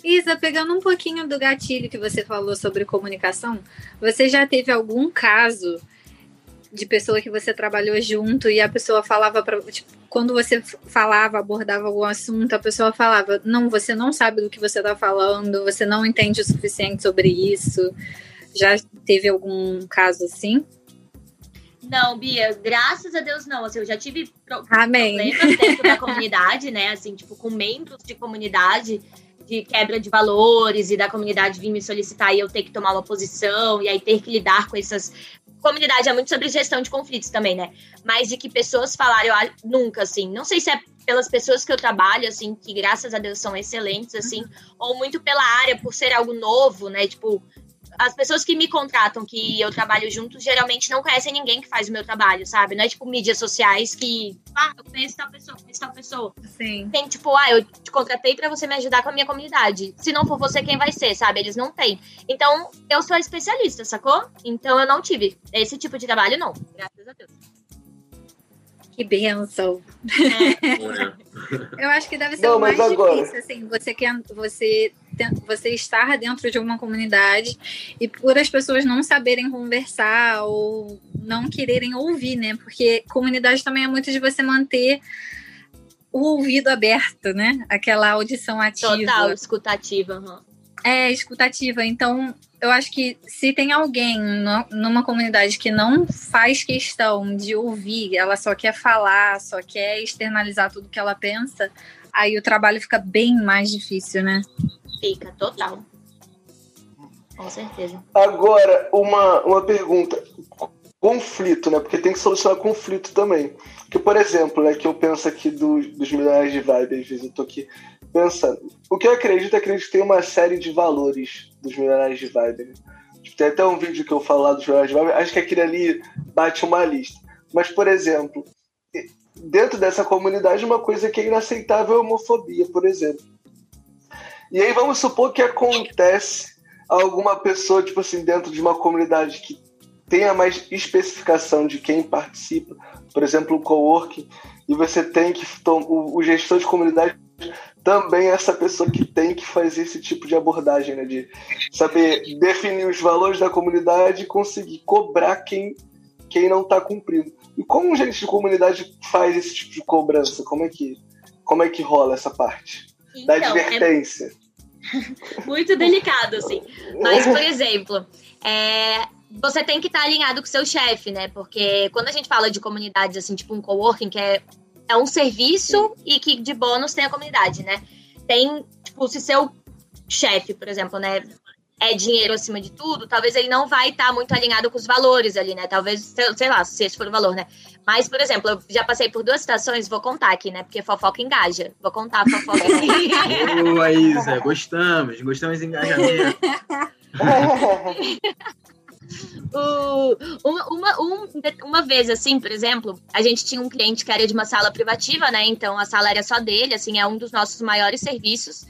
Isa, pegando um pouquinho do gatilho que você falou sobre comunicação, você já teve algum caso de pessoa que você trabalhou junto e a pessoa falava para tipo, quando você falava, abordava algum assunto, a pessoa falava: "Não, você não sabe do que você está falando, você não entende o suficiente sobre isso". Já teve algum caso assim? Não, Bia, graças a Deus não. Assim, eu já tive pro Amém. problemas dentro da comunidade, né? Assim, tipo, com membros de comunidade de quebra de valores e da comunidade vir me solicitar e eu ter que tomar uma posição e aí ter que lidar com essas. Comunidade é muito sobre gestão de conflitos também, né? Mas de que pessoas falaram, eu nunca, assim. Não sei se é pelas pessoas que eu trabalho, assim, que graças a Deus são excelentes, assim, ou muito pela área, por ser algo novo, né? Tipo, as pessoas que me contratam, que eu trabalho junto, geralmente não conhecem ninguém que faz o meu trabalho, sabe? Não é tipo mídias sociais que, ah, eu conheço tal pessoa, conheço tal pessoa. Sim. Tem tipo, ah, eu te contratei para você me ajudar com a minha comunidade. Se não for você, quem vai ser, sabe? Eles não têm. Então, eu sou especialista, sacou? Então, eu não tive esse tipo de trabalho, não. Graças a Deus. Que benção. É. *laughs* eu acho que deve ser não, o mais agora... difícil, assim, você quer, você você estar dentro de uma comunidade e por as pessoas não saberem conversar ou não quererem ouvir, né? Porque comunidade também é muito de você manter o ouvido aberto, né? Aquela audição ativa. Total, escutativa. Uhum. É, escutativa. Então, eu acho que se tem alguém no, numa comunidade que não faz questão de ouvir, ela só quer falar, só quer externalizar tudo que ela pensa, aí o trabalho fica bem mais difícil, né? Fica, total. Com certeza. Agora, uma, uma pergunta. Conflito, né? Porque tem que solucionar conflito também. Que, por exemplo, né, que eu penso aqui do, dos milhares de vibes, às vezes eu tô aqui pensando. O que eu acredito, acredito que tem uma série de valores dos milhares de. Né? Tipo, tem até um vídeo que eu falo lá dos milhares de vibes, acho que aquele ali bate uma lista. Mas, por exemplo, dentro dessa comunidade, uma coisa que é inaceitável é a homofobia, por exemplo. E aí vamos supor que acontece alguma pessoa, tipo assim, dentro de uma comunidade que tenha mais especificação de quem participa, por exemplo, o coworking, e você tem que o gestor de comunidade também é essa pessoa que tem que fazer esse tipo de abordagem, né? De saber definir os valores da comunidade e conseguir cobrar quem quem não está cumprindo. E como gente de comunidade faz esse tipo de cobrança? Como é que, como é que rola essa parte? Então, da advertência. É... *laughs* Muito delicado, assim. Mas, por exemplo, é, você tem que estar tá alinhado com o seu chefe, né? Porque quando a gente fala de comunidades, assim, tipo um coworking, que é, é um serviço e que de bônus tem a comunidade, né? Tem, tipo, se seu chefe, por exemplo, né, é dinheiro acima de tudo, talvez ele não vai estar tá muito alinhado com os valores ali, né? Talvez, sei lá, se esse for o valor, né? Mas, por exemplo, eu já passei por duas situações, vou contar aqui, né? Porque fofoca engaja. Vou contar a fofoca aqui. *laughs* Boa, Isa, gostamos, gostamos de engajamento. *laughs* uma, uma, um, uma vez, assim, por exemplo, a gente tinha um cliente que era de uma sala privativa, né? Então a sala era só dele, assim, é um dos nossos maiores serviços.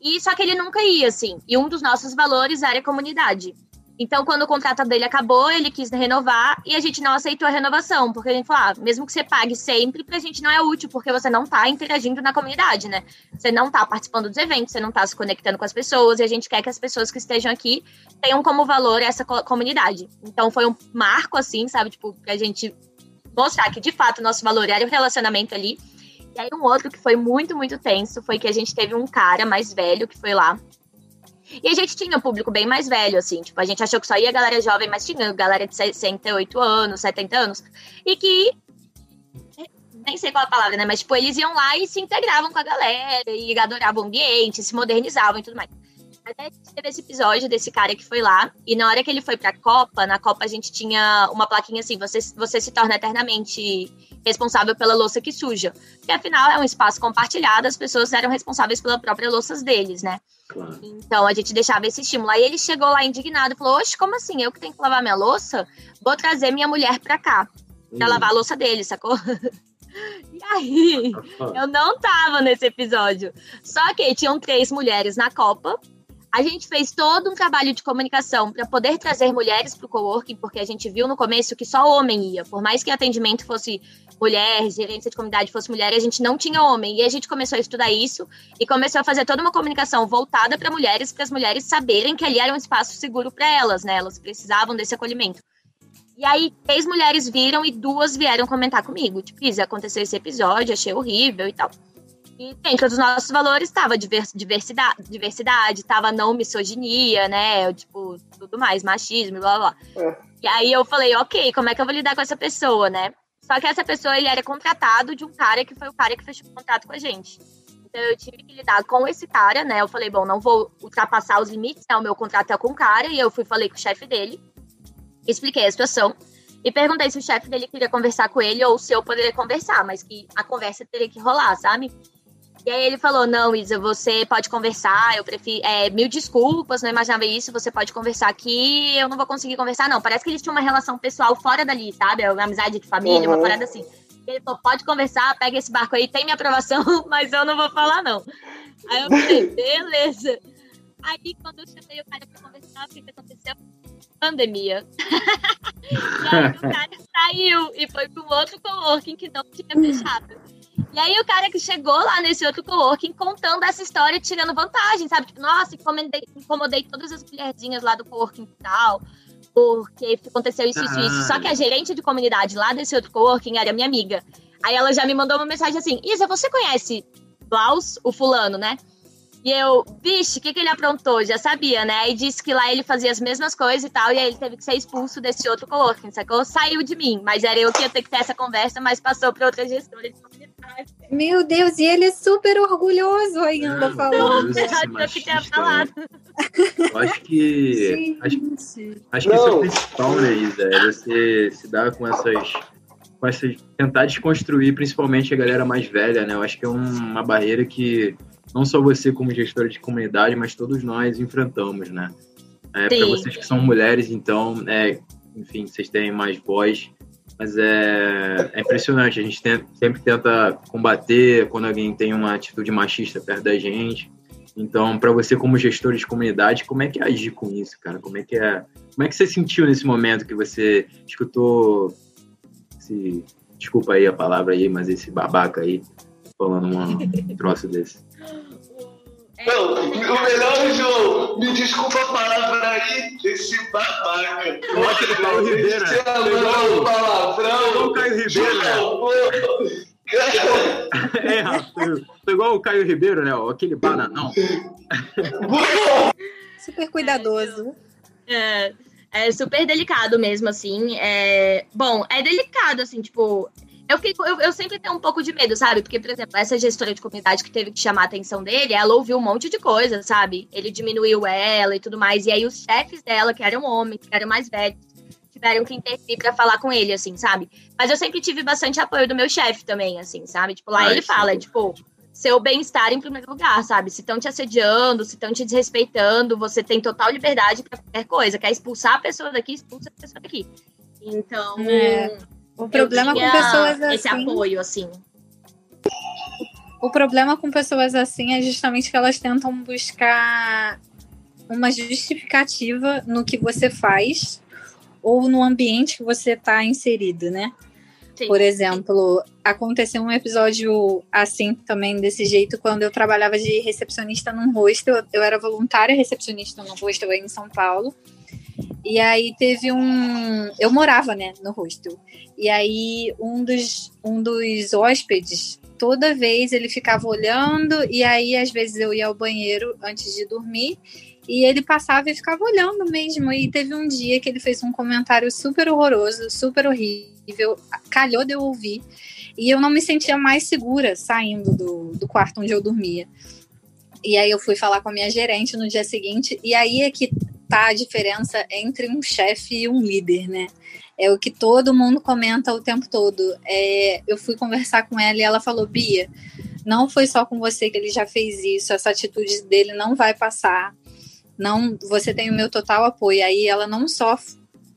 E só que ele nunca ia, assim. E um dos nossos valores era a comunidade. Então, quando o contrato dele acabou, ele quis renovar e a gente não aceitou a renovação, porque a gente falou, ah, mesmo que você pague sempre, pra gente não é útil, porque você não tá interagindo na comunidade, né? Você não tá participando dos eventos, você não tá se conectando com as pessoas, e a gente quer que as pessoas que estejam aqui tenham como valor essa comunidade. Então, foi um marco, assim, sabe? Tipo, pra gente mostrar que, de fato, o nosso valor era o relacionamento ali. E aí, um outro que foi muito, muito tenso foi que a gente teve um cara mais velho que foi lá. E a gente tinha um público bem mais velho, assim. Tipo, a gente achou que só ia galera jovem, mas tinha galera de 68 anos, 70 anos. E que. Nem sei qual é a palavra, né? Mas, tipo, eles iam lá e se integravam com a galera, e adoravam o ambiente, se modernizavam e tudo mais. Até teve esse episódio desse cara que foi lá, e na hora que ele foi pra Copa, na Copa a gente tinha uma plaquinha assim: você, você se torna eternamente responsável pela louça que suja. Porque afinal é um espaço compartilhado, as pessoas eram responsáveis pela própria louça deles, né? Claro. Então a gente deixava esse estímulo. Aí ele chegou lá indignado e falou: Oxe, como assim? Eu que tenho que lavar minha louça? Vou trazer minha mulher pra cá, pra uhum. lavar a louça dele, sacou? *laughs* E aí, eu não tava nesse episódio. Só que tinham três mulheres na Copa a gente fez todo um trabalho de comunicação para poder trazer mulheres para o coworking, porque a gente viu no começo que só homem ia. Por mais que atendimento fosse mulher, gerência de comunidade fosse mulher, a gente não tinha homem. E a gente começou a estudar isso e começou a fazer toda uma comunicação voltada para mulheres, para as mulheres saberem que ali era um espaço seguro para elas, né? Elas precisavam desse acolhimento. E aí, três mulheres viram e duas vieram comentar comigo. Tipo, Isa, aconteceu esse episódio, achei horrível e tal. E dentro dos nossos valores estava diversidade, diversidade, estava não misoginia, né? Tipo, tudo mais, machismo, blá blá. É. E aí eu falei, ok, como é que eu vou lidar com essa pessoa, né? Só que essa pessoa, ele era contratado de um cara que foi o cara que fechou o contrato com a gente. Então eu tive que lidar com esse cara, né? Eu falei, bom, não vou ultrapassar os limites, né? O meu contrato é com o cara, e eu fui falei com o chefe dele, expliquei a situação. E perguntei se o chefe dele queria conversar com ele ou se eu poderia conversar, mas que a conversa teria que rolar, sabe? E aí ele falou: Não, Isa, você pode conversar, eu prefiro. É, mil desculpas, não imaginava isso, você pode conversar aqui, eu não vou conseguir conversar, não. Parece que eles tinham uma relação pessoal fora dali, sabe? É uma amizade de família, uhum. uma parada assim. Ele falou: pode conversar, pega esse barco aí, tem minha aprovação, *laughs* mas eu não vou falar, não. Aí eu falei, *laughs* beleza. Aí quando eu chamei o cara pra conversar, o que, que aconteceu? Pandemia. *laughs* e aí o cara saiu e foi para um outro coworking que não tinha fechado. E aí o cara que chegou lá nesse outro coworking contando essa história, tirando vantagem, sabe? Tipo, nossa, incomodei, incomodei todas as mulherzinhas lá do coworking e tal, porque aconteceu isso, isso, isso. Só que a gerente de comunidade lá desse outro coworking era minha amiga. Aí ela já me mandou uma mensagem assim, Isa, você conhece Klaus, o fulano, né? E eu, vixe, o que, que ele aprontou? Já sabia, né? E disse que lá ele fazia as mesmas coisas e tal, e aí ele teve que ser expulso desse outro coworking, sacou? Saiu de mim, mas era eu que ia ter que ter essa conversa, mas passou para outra gestora de comunidade. Meu Deus, e ele é super orgulhoso ainda Não, falando. Eu que falado. Eu acho que. Acho, acho que isso é o principal, né, Isa? É você se dar com essas. Com essas tentar desconstruir, principalmente a galera mais velha, né? Eu acho que é um, uma barreira que não só você como gestora de comunidade, mas todos nós enfrentamos, né? É, para vocês que são mulheres, então, é, enfim, vocês têm mais voz, mas é, é impressionante. A gente tem, sempre tenta combater quando alguém tem uma atitude machista perto da gente. Então, para você como gestor de comunidade, como é que é agir com isso, cara? Como é que é? Como é que você sentiu nesse momento que você escutou esse, desculpa aí a palavra aí, mas esse babaca aí falando um *laughs* troço desse? Não, o melhor, João, me desculpa a palavra aí, esse babaca. Olha, Caio Ribeiro. Você falou um palavrão. o Caio Ribeiro, né? É, Rafa, igual o Caio Ribeiro, né? Aquele bananão. Super cuidadoso. É, é super delicado mesmo, assim. É... Bom, é delicado, assim, tipo. Eu, fico, eu, eu, sempre tenho um pouco de medo, sabe? Porque, por exemplo, essa gestora de comunidade que teve que chamar a atenção dele, ela ouviu um monte de coisa, sabe? Ele diminuiu ela e tudo mais. E aí os chefes dela, que eram homens, que eram mais velhos, tiveram que intervir pra falar com ele, assim, sabe? Mas eu sempre tive bastante apoio do meu chefe também, assim, sabe? Tipo, lá ele fala, tipo, seu bem-estar em primeiro lugar, sabe? Se estão te assediando, se estão te desrespeitando, você tem total liberdade para qualquer coisa. Quer expulsar a pessoa daqui, expulsa a pessoa daqui. Então, é. O problema com pessoas assim, esse apoio assim. O problema com pessoas assim é justamente que elas tentam buscar uma justificativa no que você faz ou no ambiente que você está inserido, né? Sim. Por exemplo, aconteceu um episódio assim também, desse jeito, quando eu trabalhava de recepcionista num hostel. Eu era voluntária recepcionista no hostel aí em São Paulo. E aí teve um. Eu morava, né, no hostel. E aí um dos, um dos hóspedes, toda vez ele ficava olhando, e aí às vezes eu ia ao banheiro antes de dormir. E ele passava e ficava olhando mesmo. E teve um dia que ele fez um comentário super horroroso, super horrível. Calhou de eu ouvir. E eu não me sentia mais segura saindo do, do quarto onde eu dormia. E aí eu fui falar com a minha gerente no dia seguinte. E aí é que tá a diferença entre um chefe e um líder, né? É o que todo mundo comenta o tempo todo. É, eu fui conversar com ela e ela falou: Bia, não foi só com você que ele já fez isso, essa atitude dele não vai passar não, você tem o meu total apoio. Aí ela não só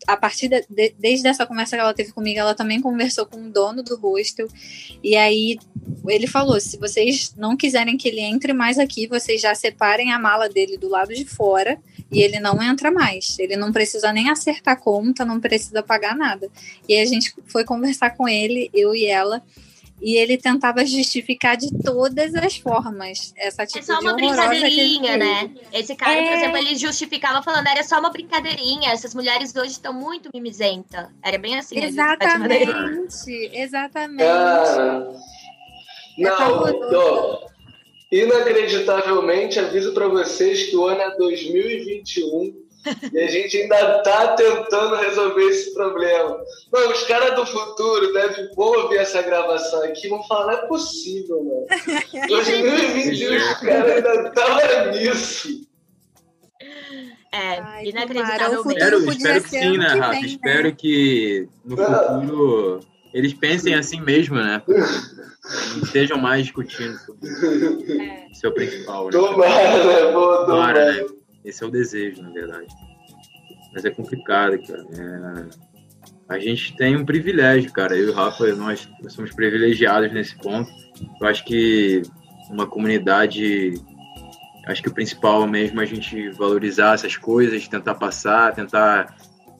a partir de, de, desde essa conversa que ela teve comigo, ela também conversou com o dono do hostel. E aí ele falou: se vocês não quiserem que ele entre mais aqui, vocês já separem a mala dele do lado de fora e ele não entra mais. Ele não precisa nem acertar conta, não precisa pagar nada. E aí a gente foi conversar com ele, eu e ela e ele tentava justificar de todas as formas essa atitude É só uma brincadeirinha, né? Esse cara, é... por exemplo, ele justificava falando era só uma brincadeirinha, essas mulheres hoje estão muito mimizenta. Era bem assim. Exatamente, exatamente. Cara, não, então, inacreditavelmente aviso para vocês que o ano é 2021 e a gente ainda tá tentando resolver esse problema. Não, os caras do futuro devem ouvir essa gravação aqui e vão falar, não é possível, mano. *laughs* 2021 os caras ainda estavam nisso. É, Ai, inacreditável. Espero, espero que sim, né, Rafa? Espero que no futuro eles pensem assim mesmo, né? Não *laughs* estejam mais discutindo sobre é. *laughs* o seu principal. Né? Tomara, né? Boa, tomara. Né? Esse é o desejo, na verdade. Mas é complicado, cara. É... A gente tem um privilégio, cara. Eu e o Rafa, nós, somos privilegiados nesse ponto. Eu acho que uma comunidade acho que o principal mesmo é a gente valorizar essas coisas, tentar passar, tentar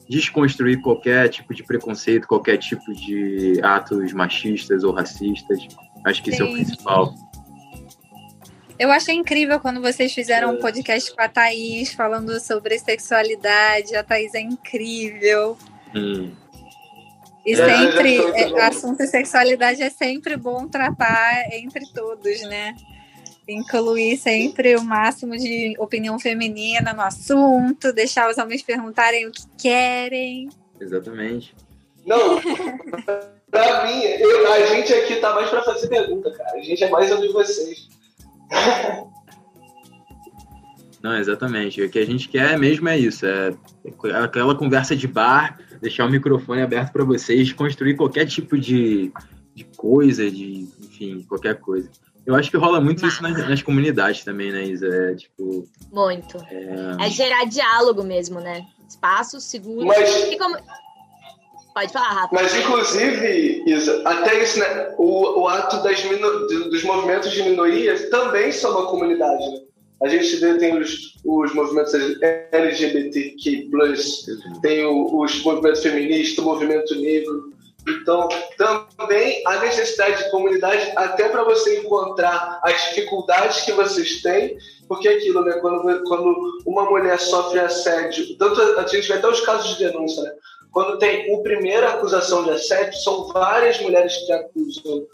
desconstruir qualquer tipo de preconceito, qualquer tipo de atos machistas ou racistas. Acho que Sim. isso é o principal. Eu achei incrível quando vocês fizeram um podcast com a Thaís falando sobre sexualidade. A Thaís é incrível. Hum. E é, sempre, é, assunto de sexualidade é sempre bom tratar entre todos, né? Incluir sempre o máximo de opinião feminina no assunto, deixar os homens perguntarem o que querem. Exatamente. Não, pra mim, eu, a gente aqui tá mais pra fazer pergunta, cara. A gente é mais ouvir vocês. Não, exatamente. O que a gente quer mesmo é isso, é aquela conversa de bar, deixar o microfone aberto para vocês, construir qualquer tipo de, de coisa, de, enfim, qualquer coisa. Eu acho que rola muito Mas... isso nas, nas, comunidades também, né, Isa? É, tipo... Muito. É... é gerar diálogo mesmo, né? Espaços seguros. Mas... Como... Pode falar, Rafa. Mas, inclusive, Isa, até isso, né? O, o ato das dos movimentos de minorias também são uma comunidade, né? A gente tem os, os movimentos LGBTQ+, tem o, os movimentos feministas, o movimento negro, Então, também a necessidade de comunidade, até para você encontrar as dificuldades que vocês têm, porque é aquilo, né? Quando, quando uma mulher sofre assédio, tanto a gente vê até os casos de denúncia, né? Quando tem a primeira acusação de assédio, são várias mulheres que acusam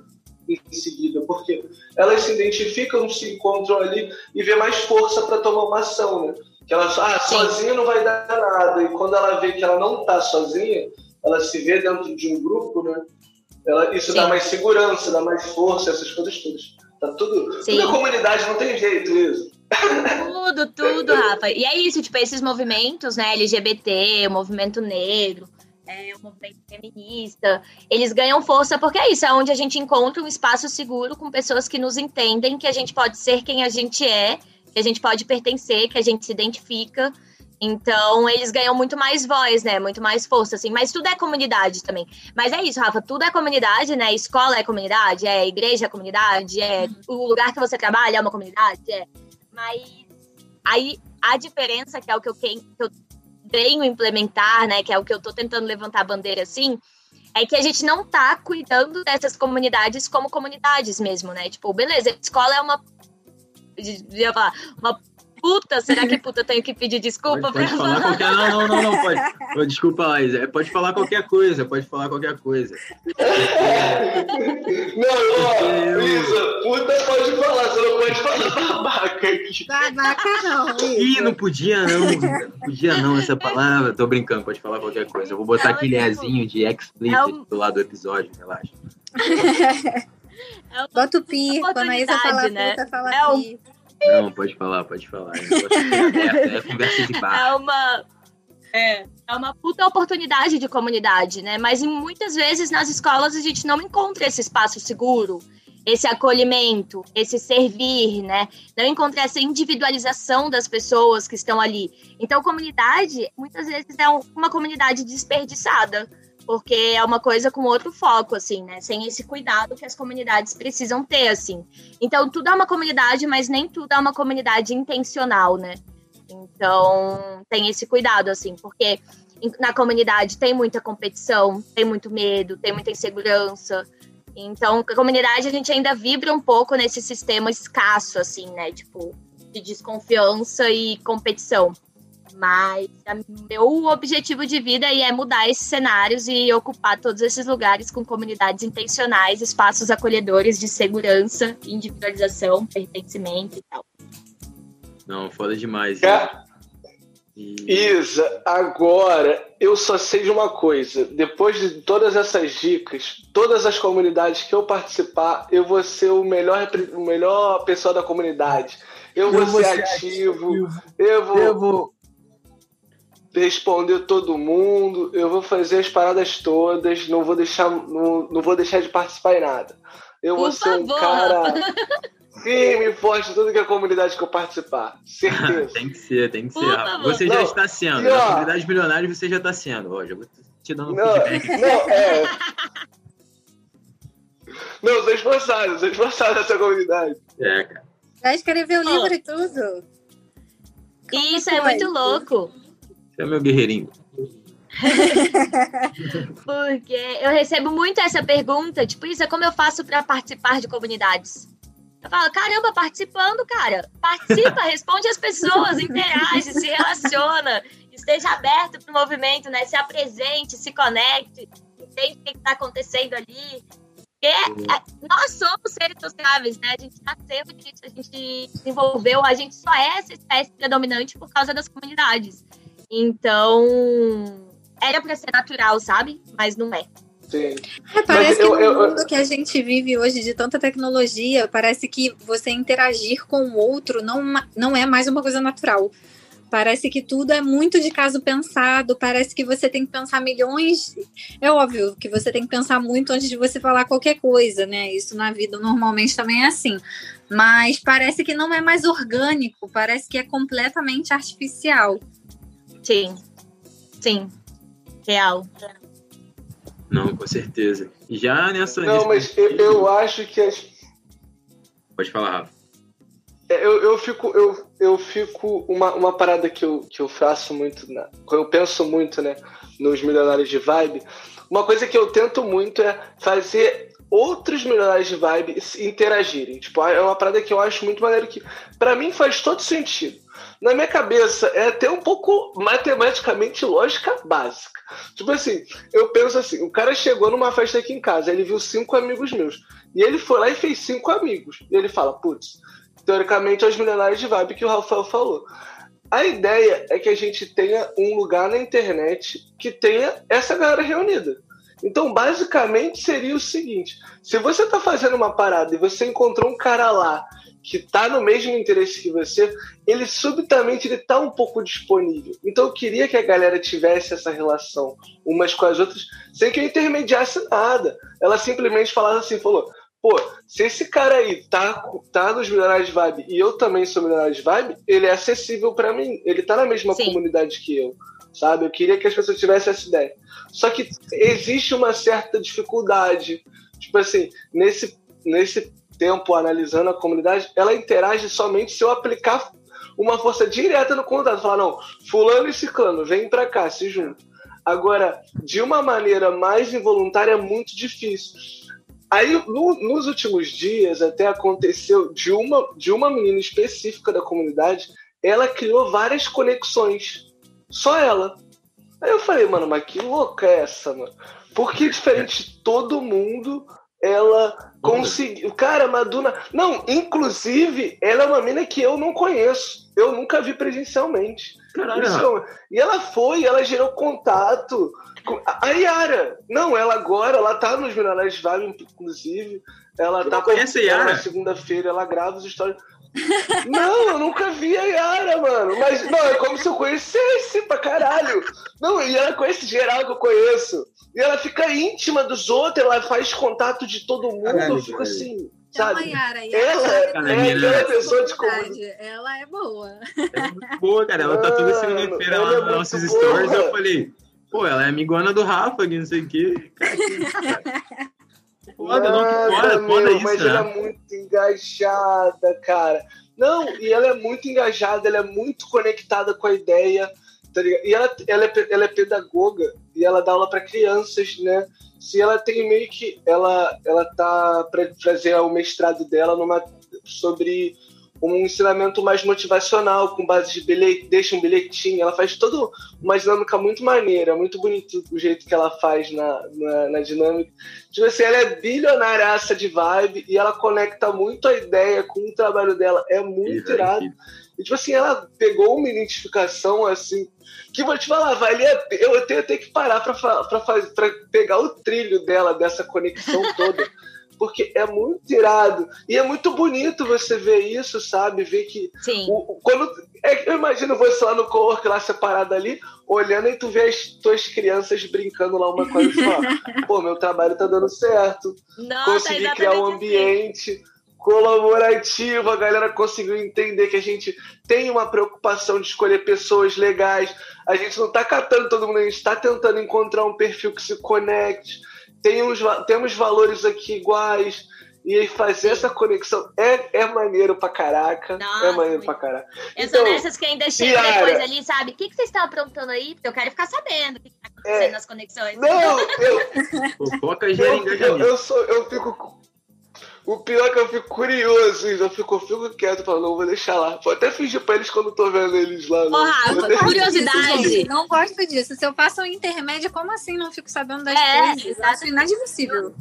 em seguida, porque elas se identificam, se encontram ali e vê mais força para tomar uma ação, né? Que ela ah, sozinha não vai dar nada, e quando ela vê que ela não está sozinha, ela se vê dentro de um grupo, né? Ela, isso Sim. dá mais segurança, dá mais força, essas coisas todas. Tá tudo. Sim. Tudo comunidade, não tem jeito isso. Tudo, tudo, Rafa. E é isso, tipo, esses movimentos, né, LGBT, o movimento negro, é, o movimento feminista, eles ganham força porque é isso, é onde a gente encontra um espaço seguro com pessoas que nos entendem, que a gente pode ser quem a gente é, que a gente pode pertencer, que a gente se identifica. Então, eles ganham muito mais voz, né? Muito mais força, assim. Mas tudo é comunidade também. Mas é isso, Rafa. Tudo é comunidade, né? Escola é comunidade, é igreja é comunidade, é o lugar que você trabalha é uma comunidade, é. Mas aí a diferença, que é o que eu, que eu tenho implementar, né? Que é o que eu tô tentando levantar a bandeira assim, é que a gente não tá cuidando dessas comunidades como comunidades mesmo, né? Tipo, beleza, a escola é uma. Falar, uma puta, será que puta tenho que pedir desculpa pode, pode falar qualquer... Não, não, não, não, pode. Desculpa, Laís. É, pode falar qualquer coisa, pode falar qualquer coisa. Não, ó, Isa, puta pode falar, você não pode falar babaca aqui. Babaca não. Ih, não podia não, não podia não essa palavra. Tô brincando, pode falar qualquer coisa. Eu vou botar aquele Ezinho de explicit é um... do lado do episódio, relaxa. *laughs* É Bota o pi, quando a Isa fala né? puta, fala é pi. Não, pode falar, pode falar. É, é *laughs* conversa de bar. É uma. É, é uma puta oportunidade de comunidade, né? Mas muitas vezes nas escolas a gente não encontra esse espaço seguro, esse acolhimento, esse servir, né? Não encontra essa individualização das pessoas que estão ali. Então, comunidade, muitas vezes, é uma comunidade desperdiçada porque é uma coisa com outro foco, assim, né? Sem esse cuidado que as comunidades precisam ter, assim. Então, tudo é uma comunidade, mas nem tudo é uma comunidade intencional, né? Então, tem esse cuidado, assim, porque na comunidade tem muita competição, tem muito medo, tem muita insegurança. Então, a comunidade a gente ainda vibra um pouco nesse sistema escasso, assim, né? Tipo, de desconfiança e competição. Mas meu objetivo de vida é mudar esses cenários e ocupar todos esses lugares com comunidades intencionais, espaços acolhedores de segurança, individualização, pertencimento e tal. Não, foda demais. É. E... Isa, agora eu só sei de uma coisa. Depois de todas essas dicas, todas as comunidades que eu participar, eu vou ser o melhor, o melhor pessoa da comunidade. Eu, eu vou, ser ativo, ativo. Eu vou, eu vou responder todo mundo, eu vou fazer as paradas todas, não vou deixar, não, não vou deixar de participar em nada. Eu Por vou ser um cara *laughs* firme e forte em tudo que é a comunidade que eu participar. Certeza. *laughs* tem que ser, tem que ser. Você não, já está sendo. Na comunidade milionária você já está sendo. Ó, já vou te dando um não, feedback. Não, é. Não, sou esforçado, sou esforçado nessa comunidade. É, cara. Já escreveu o livro e tudo. Como Isso é muito louco. Você é meu guerreirinho. *laughs* Porque eu recebo muito essa pergunta, tipo, isso é como eu faço para participar de comunidades? Eu falo, caramba, participando, cara. Participa, *laughs* responde as pessoas, interage, se relaciona, esteja aberto para o movimento, né? Se apresente, se conecte, entende o que está acontecendo ali. Porque é, nós somos seres sociáveis, né? A gente nasceu, a gente desenvolveu, a gente só é essa espécie predominante por causa das comunidades. Então, era para ser natural, sabe? Mas não é. Sim. É, parece eu, que no eu, mundo eu... que a gente vive hoje de tanta tecnologia, parece que você interagir com o outro não, não é mais uma coisa natural. Parece que tudo é muito de caso pensado, parece que você tem que pensar milhões. É óbvio que você tem que pensar muito antes de você falar qualquer coisa, né? Isso na vida normalmente também é assim. Mas parece que não é mais orgânico, parece que é completamente artificial. Sim. Sim. Real. Não, com certeza. Já nessa. Não, mas eu, eu, acho que as. Pode falar, Rafa. É, eu, eu fico. Eu, eu fico. Uma, uma parada que eu, que eu faço muito. Na, eu penso muito, né? Nos milionários de vibe. uma coisa que eu tento muito é fazer outros milionários de vibe interagirem. Tipo, é uma parada que eu acho muito maneiro que, para mim, faz todo sentido. Na minha cabeça, é até um pouco matematicamente lógica básica. Tipo assim, eu penso assim: o cara chegou numa festa aqui em casa, ele viu cinco amigos meus. E ele foi lá e fez cinco amigos. E ele fala: putz, teoricamente é os milionários de vibe que o Rafael falou. A ideia é que a gente tenha um lugar na internet que tenha essa galera reunida. Então, basicamente, seria o seguinte: se você está fazendo uma parada e você encontrou um cara lá que está no mesmo interesse que você, ele subitamente ele tá um pouco disponível. Então eu queria que a galera tivesse essa relação umas com as outras, sem que eu intermediasse nada. Ela simplesmente falasse assim, falou: "Pô, se esse cara aí tá tá nos milionários de vibe e eu também sou milionário de vibe, ele é acessível para mim. Ele tá na mesma Sim. comunidade que eu." Sabe? Eu queria que as pessoas tivessem essa ideia. Só que existe uma certa dificuldade. Tipo assim, nesse nesse tempo analisando a comunidade, ela interage somente se eu aplicar uma força direta no contato. Falar, não, fulano e ciclano, vem para cá, se juntam. Agora, de uma maneira mais involuntária, é muito difícil. Aí, no, nos últimos dias, até aconteceu de uma, de uma menina específica da comunidade, ela criou várias conexões. Só ela. Aí eu falei, mano, mas que louca é essa, mano? Porque diferente de todo mundo, ela conseguiu. Cara, Maduna. Não, inclusive, ela é uma mina que eu não conheço. Eu nunca vi presencialmente. Caralho. É e ela foi, ela gerou contato. Com... A Yara. Não, ela agora, ela tá nos Milionários Vale, inclusive. Ela eu tá conhece a Yara? Segunda-feira, ela grava os stories. Não, eu nunca vi a Yara, mano. Mas, não, é como se eu conhecesse pra caralho. Não, e ela conhece geral que eu conheço. E ela fica íntima dos outros, ela faz contato de todo mundo. Caralho, eu fico assim. Sabe? Yara, Yara ela é, é aquela pessoa de comunidade. Ela é boa. É muito boa, cara. Ela tá toda segunda-feira lá é nos nossos boa. stories. Eu falei, pô, ela é amigona do Rafa, que não sei o quê. Cara, *laughs* Foda, não, foda, meu, foda isso, mas né? ela é muito engajada, cara. Não, e ela é muito engajada, ela é muito conectada com a ideia, tá ligado? E ela, ela, é, ela é pedagoga e ela dá aula para crianças, né? Se ela tem meio que. Ela, ela tá para fazer o mestrado dela numa, sobre um ensinamento mais motivacional, com base de bilhete, deixa um bilhetinho, ela faz toda uma dinâmica muito maneira, muito bonito o jeito que ela faz na, na, na dinâmica. Tipo assim, ela é bilionária de vibe e ela conecta muito a ideia com o trabalho dela, é muito irado. E, tipo assim, ela pegou uma identificação assim, que vou te falar, valia, eu tenho até que parar para para pegar o trilho dela, dessa conexão toda *laughs* porque é muito irado. E é muito bonito você ver isso, sabe? Ver que. Sim. O, quando, é, eu imagino você lá no co-work, lá separado ali, olhando e tu vê as tuas crianças brincando lá uma coisa e fala, *laughs* pô, meu trabalho tá dando certo. Nossa, Consegui criar um assim. ambiente. Assim. Colaborativo, a galera conseguiu entender que a gente tem uma preocupação de escolher pessoas legais. A gente não tá catando todo mundo, a gente tá tentando encontrar um perfil que se conecte tem uns, temos valores aqui iguais. E aí fazer essa conexão é, é maneiro pra caraca. Nossa, é maneiro pra caraca. Eu então, sou dessas que ainda chega depois ali, sabe? O que, que vocês estão aprontando aí? Porque eu quero ficar sabendo o que tá acontecendo é, nas conexões. Não, eu. *laughs* Fofoca engajamento. Eu, eu, sou, eu fico o pior é que eu fico curioso, eu fico, eu fico quieto, falo, não, vou deixar lá. Vou até fingir pra eles quando eu tô vendo eles lá. Ô, Rafa, curiosidade. Disso, não gosto disso. Se eu passo um intermédio, como assim não fico sabendo das é, coisas? Acho inadmissível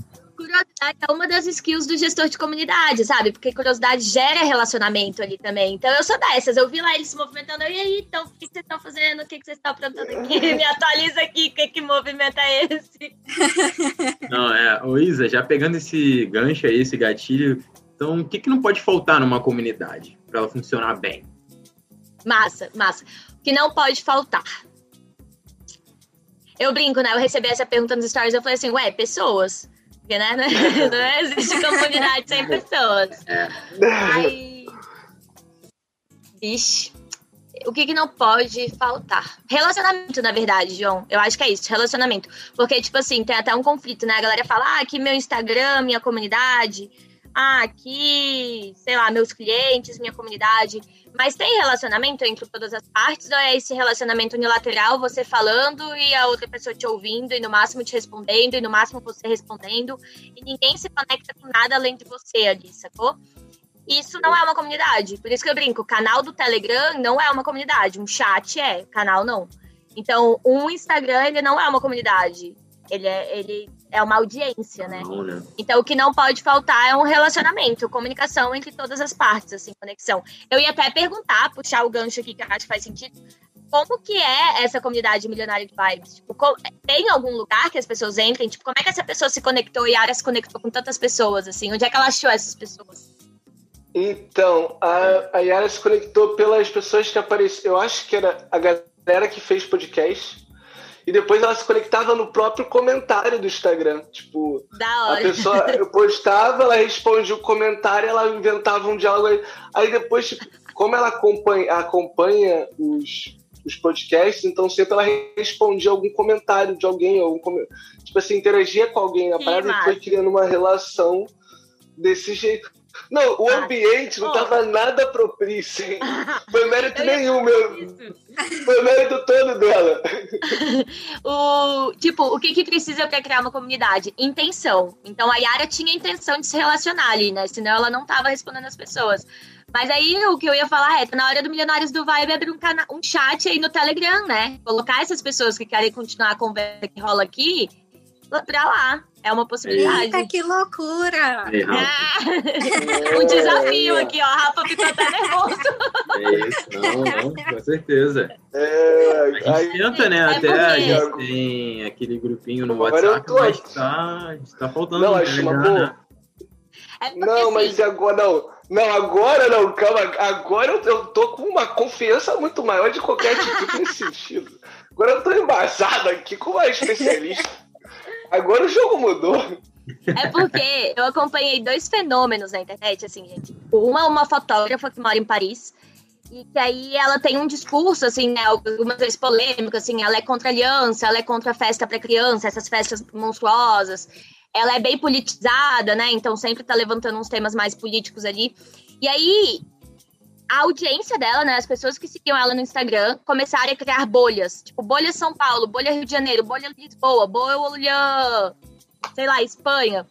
curiosidade é uma das skills do gestor de comunidade, sabe? Porque curiosidade gera relacionamento ali também. Então eu sou dessas. Eu vi lá eles se movimentando. E aí, então, o que vocês estão fazendo? O que vocês estão aprontando aqui? *laughs* Me atualiza aqui. Que, que movimento é esse? *laughs* Não, é. Ô, Isa, já pegando esse gancho aí, esse gatilho. Então, o que, que não pode faltar numa comunidade para ela funcionar bem? Massa, massa. O que não pode faltar. Eu brinco, né? Eu recebi essa pergunta nos stories, eu falei assim, ué, pessoas. Porque, né? *laughs* Não existe comunidade sem pessoas. É. Aí. Vixe. O que, que não pode faltar? Relacionamento, na verdade, João. Eu acho que é isso, relacionamento. Porque, tipo assim, tem até um conflito, né? A galera fala, ah, aqui meu Instagram, minha comunidade. Ah, aqui, sei lá, meus clientes, minha comunidade. Mas tem relacionamento entre todas as partes ou é esse relacionamento unilateral, você falando e a outra pessoa te ouvindo e no máximo te respondendo e no máximo você respondendo e ninguém se conecta com nada além de você ali, sacou? Isso não é uma comunidade. Por isso que eu brinco, canal do Telegram não é uma comunidade, um chat é, canal não. Então, um Instagram, ele não é uma comunidade. Ele é, ele é uma audiência, né? Não, né? Então, o que não pode faltar é um relacionamento, comunicação entre todas as partes, assim, conexão. Eu ia até perguntar, puxar o gancho aqui, que eu acho que faz sentido, como que é essa comunidade milionária de vibes? Tipo, tem algum lugar que as pessoas entrem? Tipo, como é que essa pessoa se conectou e a Ara se conectou com tantas pessoas, assim? Onde é que ela achou essas pessoas? Então, a, a Yara se conectou pelas pessoas que apareceram. Eu acho que era a galera que fez podcast e depois ela se conectava no próprio comentário do Instagram. Tipo, da hora. a pessoa eu postava, ela respondia o comentário, ela inventava um diálogo. Aí, aí depois, tipo, como ela acompanha, acompanha os, os podcasts, então sempre ela respondia algum comentário de alguém, algum, tipo assim, interagia com alguém na parada e foi criando uma relação desse jeito. Não, o ah, ambiente não estava nada propício, hein? *laughs* Foi mérito nenhum, meu. Foi mérito todo dela. *laughs* o, tipo, o que, que precisa para criar uma comunidade? Intenção. Então a Yara tinha intenção de se relacionar ali, né? Senão ela não tava respondendo as pessoas. Mas aí o que eu ia falar é, tá na hora do Milionários do Vibe abrir um, cana um chat aí no Telegram, né? Colocar essas pessoas que querem continuar a conversa que rola aqui pra lá. É uma possibilidade. Eita, que loucura! É. um desafio aqui, ó. Rafa ficou até nervoso. É isso, não, não, com certeza. É, a gente tenta, né? É até porque... a gente tem aquele grupinho no WhatsApp, tô... mas tá, tá faltando. Não, acho uma boa. Né? É não, mas assim... agora não. Não, agora não, calma. Agora eu, eu tô com uma confiança muito maior de qualquer tipo nesse sentido. Agora eu tô embasado aqui com uma *laughs* especialista. Agora o jogo mudou. É porque eu acompanhei dois fenômenos na internet, assim, gente. Uma, uma fotógrafa que mora em Paris, e que aí ela tem um discurso, assim, né, algumas vezes polêmico, assim, ela é contra a aliança, ela é contra a festa para criança, essas festas monstruosas. Ela é bem politizada, né, então sempre tá levantando uns temas mais políticos ali. E aí, a audiência dela, né, as pessoas que seguiam ela no Instagram, começaram a criar bolhas. Tipo, bolha São Paulo, bolha Rio de Janeiro, bolha Lisboa, bolha, sei lá, Espanha.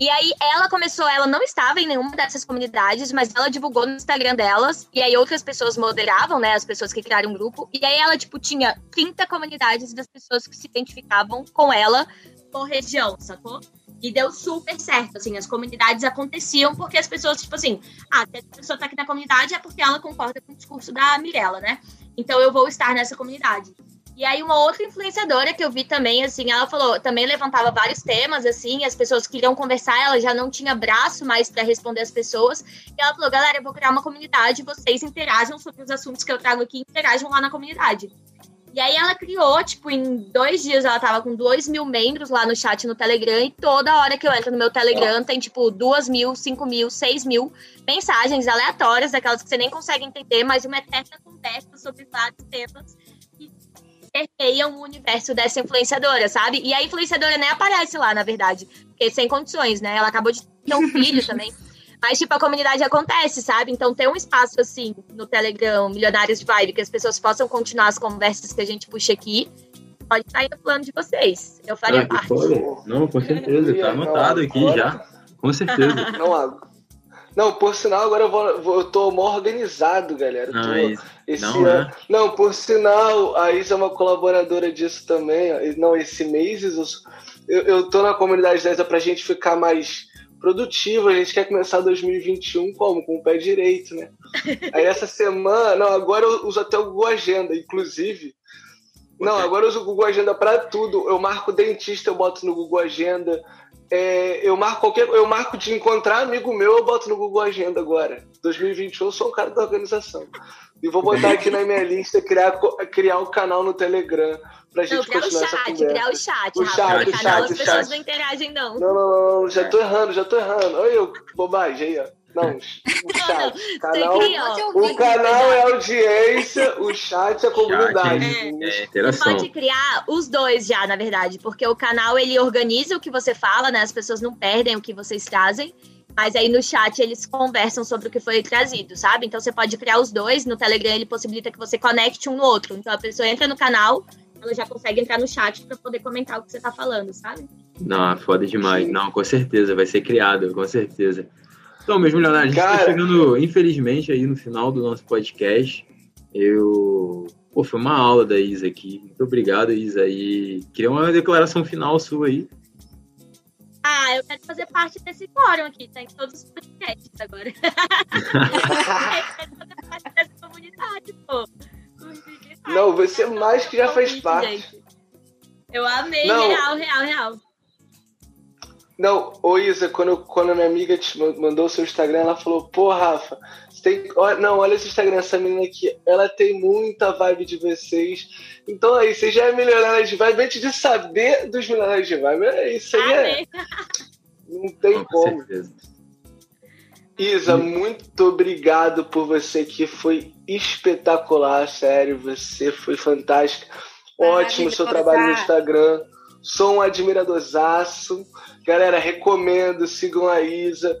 E aí ela começou, ela não estava em nenhuma dessas comunidades, mas ela divulgou no Instagram delas, e aí outras pessoas moderavam, né, as pessoas que criaram um grupo, e aí ela, tipo, tinha 30 comunidades das pessoas que se identificavam com ela por região, sacou? E deu super certo, assim, as comunidades aconteciam porque as pessoas, tipo assim, ah, se a pessoa tá aqui na comunidade é porque ela concorda com o discurso da Mirella, né? Então eu vou estar nessa comunidade. E aí uma outra influenciadora que eu vi também, assim, ela falou, também levantava vários temas, assim, as pessoas queriam conversar, ela já não tinha braço mais para responder as pessoas. E ela falou, galera, eu vou criar uma comunidade, vocês interajam sobre os assuntos que eu trago aqui, interajam lá na comunidade. E aí ela criou, tipo, em dois dias ela tava com dois mil membros lá no chat no Telegram e toda hora que eu entro no meu Telegram tem, tipo, duas mil, cinco mil, seis mil mensagens aleatórias, daquelas que você nem consegue entender, mas uma eterna conversa sobre vários temas que permeiam o universo dessa influenciadora, sabe? E a influenciadora nem aparece lá, na verdade, porque sem condições, né? Ela acabou de ter um filho também. *laughs* Mas, tipo, a comunidade acontece, sabe? Então, ter um espaço, assim, no Telegram, Milionários de Vibe, que as pessoas possam continuar as conversas que a gente puxa aqui, pode estar aí no plano de vocês. Eu faria ah, parte. Não, com certeza. Tá anotado aqui já. Com certeza. *laughs* Não, não, por sinal, agora eu, vou, vou, eu tô mó organizado, galera. Não, tô, é esse não, ano, é. não, por sinal, a Isa é uma colaboradora disso também. Não, esse mês eu, eu tô na comunidade dessa pra gente ficar mais produtivo, a gente quer começar 2021 como? Com o pé direito, né? *laughs* Aí essa semana, não, agora eu uso até o Google Agenda, inclusive. Não, agora eu uso o Google Agenda para tudo. Eu marco dentista, eu boto no Google Agenda. É, eu marco qualquer, eu marco de encontrar amigo meu, eu boto no Google Agenda agora. 2021 eu sou um cara da organização. E vou botar aqui na minha lista criar criar o um canal no Telegram pra gente não, continuar essa conversa. Criar o chat, o chat, o chat, canal, o as chat. pessoas não interagem, não. Não, não, não, já tô errando, já tô errando. Olha eu, bobagem aí, ó. Não, o chat. Não, canal, o canal é audiência, o chat é comunidade. É, é interação. Pode criar os dois já, na verdade, porque o canal ele organiza o que você fala, né? As pessoas não perdem o que vocês trazem. Mas aí no chat eles conversam sobre o que foi trazido, sabe? Então você pode criar os dois. No Telegram ele possibilita que você conecte um no outro. Então a pessoa entra no canal, ela já consegue entrar no chat para poder comentar o que você tá falando, sabe? Não, foda demais. Não, com certeza, vai ser criado, com certeza. Então, meus milionários, Cara... a gente tá chegando, infelizmente, aí no final do nosso podcast. Eu. Pô, foi uma aula da Isa aqui. Muito obrigado, Isa. E queria uma declaração final sua aí. Ah, eu quero fazer parte desse fórum aqui, tá em todos os podcasts agora. *laughs* eu quero fazer parte dessa comunidade, pô. Não, você mais que já fez parte. Gente. Eu amei, Não. real, real, real. Não, ô Isa, quando, quando a minha amiga te mandou o seu Instagram, ela falou, pô, Rafa, tem, olha, não, olha esse Instagram, essa menina aqui, ela tem muita vibe de vocês. Então aí, você já é milionária de vibe, antes de saber dos milionários de vibe, é isso aí é. Não tem Com como. Certeza. Isa, muito obrigado por você que foi espetacular, sério, você foi fantástica. Ótimo seu trabalho no Instagram. Sou um admiradorzaço. Galera, recomendo, sigam a Isa.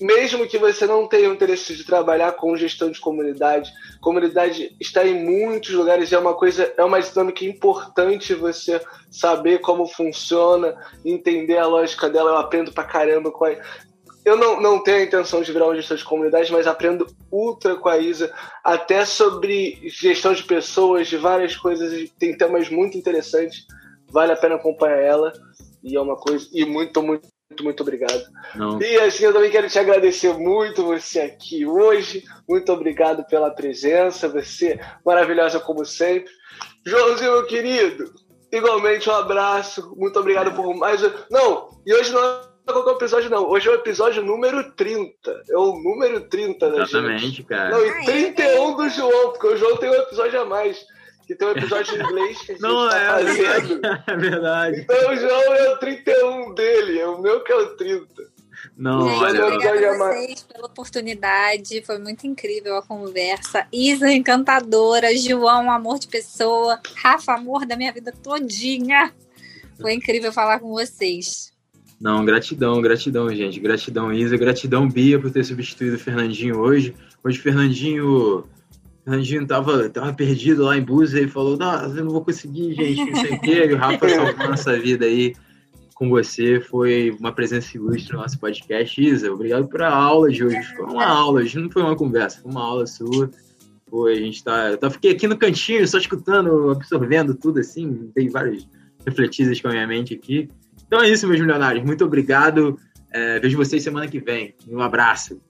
Mesmo que você não tenha interesse de trabalhar com gestão de comunidade, comunidade está em muitos lugares, é uma coisa, é uma dinâmica importante você saber como funciona, entender a lógica dela. Eu aprendo pra caramba com a, eu não, não tenho a intenção de virar um gestor de comunidade, mas aprendo ultra com a Isa, até sobre gestão de pessoas, de várias coisas, tem temas muito interessantes, vale a pena acompanhar ela, e é uma coisa, e muito, muito, muito, muito obrigado. Não. E assim, eu também quero te agradecer muito você aqui hoje, muito obrigado pela presença, você maravilhosa como sempre. Joãozinho, meu querido, igualmente um abraço, muito obrigado por mais. Não, e hoje não é o episódio, não. Hoje é o episódio número 30. É o número 30 da Exatamente, gente. cara. Não, e 31 do João, porque o João tem um episódio a mais. Que tem um episódio em inglês que a gente não, tá é, fazendo. *laughs* É verdade. Então o João é o 31 dele, é o meu que é o 30. Não, gente, olha, obrigada a vocês pela oportunidade, foi muito incrível a conversa. Isa, encantadora, João, amor de pessoa, Rafa, amor da minha vida todinha. Foi incrível falar com vocês. Não, gratidão, gratidão, gente. Gratidão, Isa. Gratidão, Bia, por ter substituído o Fernandinho hoje. Hoje o Fernandinho. Fernandinho tava, tava perdido lá em Búzios e falou: Não, eu não vou conseguir, gente, não sei o quê. E o Rafa *laughs* salvou nossa vida aí com você. Foi uma presença ilustre no nosso podcast. Isa, obrigado pela aula de hoje. Foi uma aula, hoje não foi uma conversa, foi uma aula sua. Foi, a gente tá. Eu fiquei aqui no cantinho, só escutando, absorvendo tudo assim. Dei várias refletidas com a minha mente aqui. Então é isso, meus milionários. Muito obrigado. É, vejo vocês semana que vem. Um abraço.